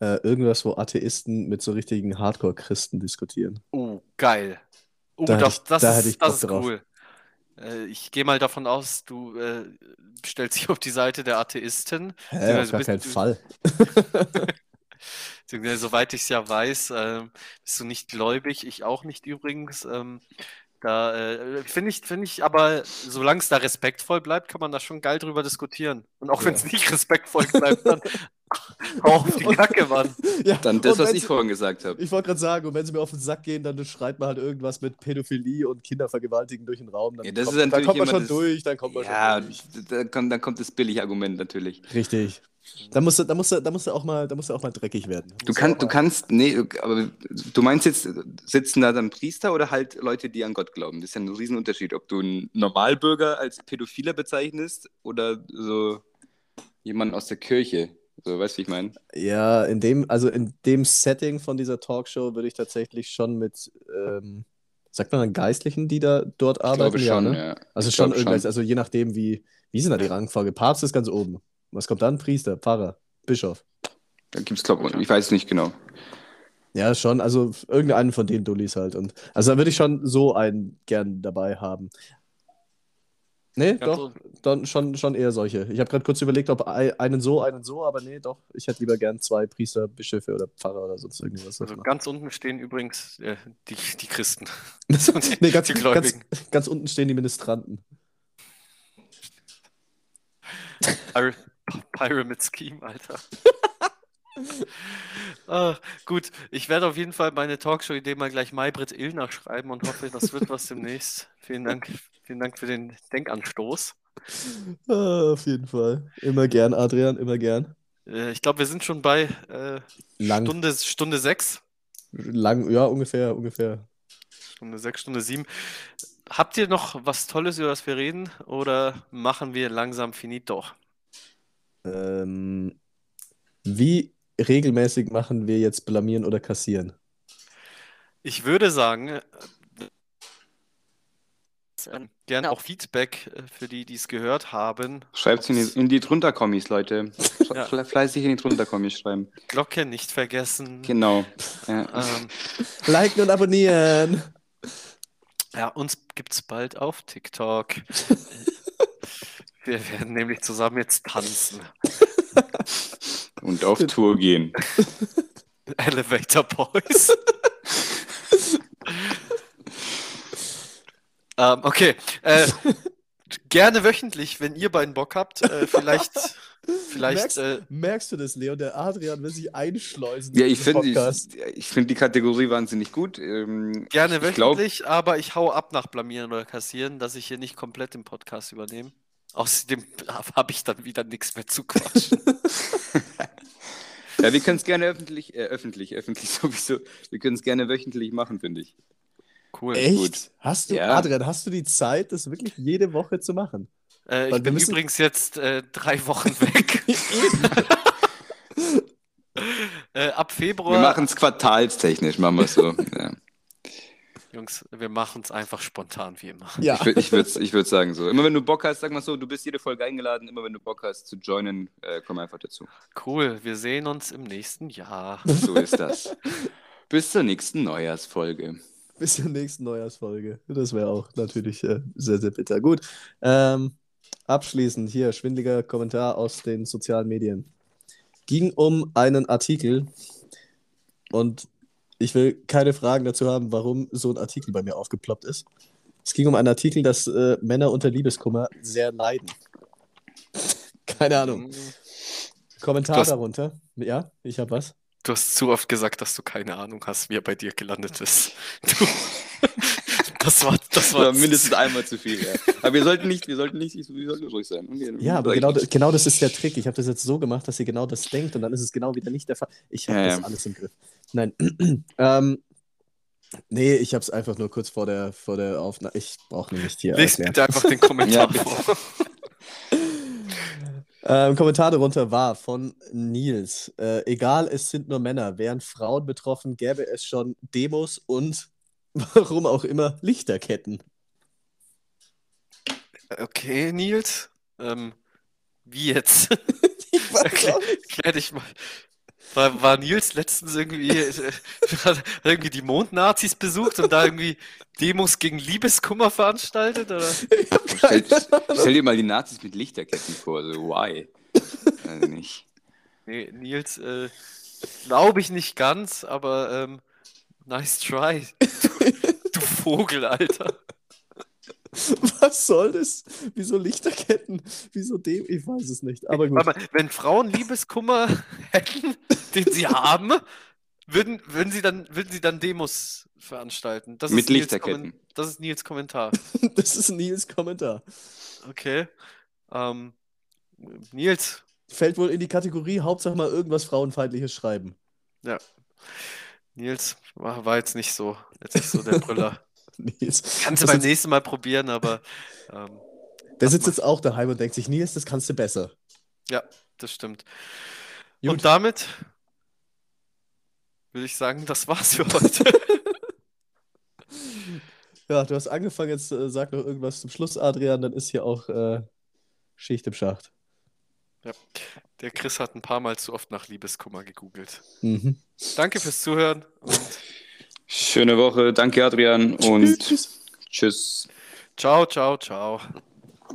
Äh, irgendwas, wo Atheisten mit so richtigen Hardcore-Christen diskutieren. Oh, geil. Oh, Da das, ich- das da ist, das ist drauf. cool. Äh, ich gehe mal davon aus, du äh, stellst dich auf die Seite der Atheisten. Hä, auf Beziehungsweise gar bist keinen Fall. *laughs* Soweit ich es ja weiß, ähm, bist du nicht gläubig, ich auch nicht übrigens. Ähm, da äh, finde ich, finde ich, aber solange es da respektvoll bleibt, kann man da schon geil drüber diskutieren. Und auch wenn es Ja. nicht respektvoll bleibt, dann *laughs* hau auf die Kacke, Mann. *laughs* Ja, Dann das, was ich sie- vorhin gesagt habe. Ich wollte gerade sagen, und wenn sie mir auf den Sack gehen, dann schreibt man halt irgendwas mit Pädophilie und Kindervergewaltigen durch den Raum. Dann Ja, das kommt, ist natürlich dann kommt man schon das- durch, dann kommt man Ja, schon durch. da kommt, dann kommt das billige Argument natürlich. Richtig. Da musst du, da musst du, da musst du auch mal, da musst du auch mal dreckig werden. Du, Musst kann, auch du kannst, nee, aber du meinst jetzt, sitzen da dann Priester oder halt Leute, die an Gott glauben? Das ist ja ein Riesenunterschied, ob du einen Normalbürger als Pädophiler bezeichnest oder so jemanden aus der Kirche. So, weißt du, wie ich meine? Ja, in dem, also in dem Setting von dieser Talkshow würde ich tatsächlich schon mit, ähm, sagt man dann Geistlichen, die da dort Ich arbeiten? glaube schon, ne? ja. Also Ich schon irgendwas, also je nachdem, wie, wie sind da die Rangfolge? Papst ist ganz oben. Was kommt dann? Priester, Pfarrer, Bischof. Da gibt es, glaube ich, ich weiß nicht genau. Ja, schon, also irgendeinen von den Dullis halt. Und, also da würde ich schon so einen gern dabei haben. Nee, Ganz doch, dann schon, schon eher solche. Ich habe gerade kurz überlegt, ob ei- einen so, einen so, aber nee, doch. Ich hätte lieber gern zwei Priester, Bischöfe oder Pfarrer oder sonst irgendwas. Also ganz unten stehen übrigens äh, die, die Christen. *laughs* *laughs* nee, ganz, die ganz, Gläubigen. ganz unten stehen die Ministranten. Pyra Pyramid Scheme, Alter. *laughs* *laughs* ah, gut, ich werde auf jeden Fall meine Talkshow-Idee mal gleich Maybrit Illner schreiben und hoffe, das wird was demnächst. Vielen Dank, vielen Dank für den Denkanstoß. Ah, auf jeden Fall. Immer gern, Adrian, immer gern. Äh, ich glaube, wir sind schon bei äh, Lang. Stunde, Stunde sechs. Lang, ja, ungefähr, ungefähr. Stunde sechs, Stunde sieben. Habt ihr noch was Tolles, über das wir reden? Oder machen wir langsam finito? Ähm, wie regelmäßig machen wir jetzt blamieren oder kassieren? Ich würde sagen, äh, Ähm, gerne Ja. auch Feedback äh, für die, die es gehört haben. Schreibt es in die, in die Drunterkommis, Leute. *laughs* Ja. fle- Fleißig in die Drunterkommis schreiben. Glocke nicht vergessen. Genau. Ja. *laughs* Ähm, Liken und abonnieren! ja, uns gibt es bald auf TikTok. *laughs* Wir werden nämlich zusammen jetzt tanzen. *laughs* Und auf Tour gehen. *laughs* Elevator Boys. *laughs* ähm, okay. Äh, gerne wöchentlich, wenn ihr beiden Bock habt. Äh, vielleicht. vielleicht merkst, äh, merkst du das, Leon? Der Adrian will sich einschleusen. Ja, ich finde ich, ich find die Kategorie wahnsinnig gut. Ähm, gerne ich glaub- wöchentlich, aber ich hau ab nach Blamieren oder Kassieren, dass ich hier nicht komplett den Podcast übernehme. Außerdem *laughs* habe ich dann wieder nichts mehr zu quatschen. *laughs* Ja, wir können es gerne öffentlich, äh, öffentlich, öffentlich *laughs* sowieso. Wir können es gerne wöchentlich machen, finde ich. Cool. Echt? gut. Hast du, Ja. Adrian, hast du die Zeit, das wirklich jede Woche zu machen? Äh, ich wir bin müssen- übrigens jetzt äh, drei Wochen weg. äh, ab Februar. Wir machen es quartalstechnisch, machen wir es so. ja. Jungs, wir machen es einfach spontan wie immer. Ja. Ich, ich würde ich würd sagen so. Immer wenn du Bock hast, sag mal so, du bist jede Folge eingeladen. Immer wenn du Bock hast zu joinen, äh, komm einfach dazu. Cool, wir sehen uns im nächsten Jahr. So ist das. *laughs* Bis zur nächsten Neujahrsfolge. Bis zur nächsten Neujahrsfolge. Das wäre auch natürlich äh, sehr, sehr bitter. Gut. Ähm, abschließend hier, schwindliger Kommentar aus den sozialen Medien. Ging um einen Artikel und ich will keine Fragen dazu haben, warum so ein Artikel bei mir aufgeploppt ist. Es ging um einen Artikel, dass äh, Männer unter Liebeskummer sehr leiden. *laughs* Keine Ahnung. Kommentar hast- darunter. Ja, ich habe was. Du hast zu oft gesagt, dass du keine Ahnung hast, wie er bei dir gelandet ist. *laughs* Du, das war, das Das war mindestens einmal zu viel, ja. Aber wir sollten nicht, wir sollten nicht, wir sollten ruhig sein. Okay, Ja, aber genau, nicht. genau das ist der Trick. Ich habe das jetzt so gemacht, dass ihr genau das denkt und dann ist es genau wieder nicht der Fall. Ich habe Ja, das ja. alles im Griff. Nein. *clears throat* ähm, nee, ich habe es einfach nur kurz vor der, vor der Aufnahme. Ich brauche nicht hier. Lies erklären. bitte einfach den Kommentar *laughs* vor. *laughs* Ähm, Kommentar darunter war von Nils. Äh, egal, es sind nur Männer. Wären Frauen betroffen, gäbe es schon Demos und *laughs* warum auch immer Lichterketten. Okay, Nils. Ähm, wie jetzt? *laughs* Ich weiß auch nicht. Klär dich mal. War, war Nils letztens irgendwie, äh, hat irgendwie die Mondnazis besucht und da irgendwie Demos gegen Liebeskummer veranstaltet? Oder? *laughs* Hab Stell, stell dir mal die Nazis mit Lichterketten vor, so why? Also nicht. Nee, Nils, äh, glaube ich nicht ganz, aber ähm, nice try. Vogel, Alter. *laughs* Was soll das? Wieso Lichterketten? Wieso dem? Ich weiß es nicht. Aber gut. Warte mal, wenn Frauen Liebeskummer *laughs* hätten, den sie haben, würden, würden, sie dann, würden sie dann Demos veranstalten. Das Mit ist Nils Lichterketten. Das ist Nils Kommentar. *laughs* Das ist Nils Kommentar. Okay. Ähm, Nils, Fällt wohl in die Kategorie Hauptsache mal irgendwas Frauenfeindliches schreiben. ja. Nils war, jetzt nicht so, jetzt nicht so der Brüller. *laughs* Nils. Kannst du beim nächsten Mal probieren, aber ähm, Der sitzt mal. jetzt auch daheim und denkt sich, Nils, das kannst du besser. ja, das stimmt. Gut. Und damit würde ich sagen, das war's für heute. *laughs* Ja, du hast angefangen, jetzt äh, sag noch irgendwas zum Schluss, Adrian, dann ist hier auch äh, Schicht im Schacht. Ja. Der Chris hat ein paar Mal zu oft nach Liebeskummer gegoogelt. Mhm. Danke fürs Zuhören und Schöne Woche, danke Adrian und Tschüss. tschüss. ciao, ciao, ciao.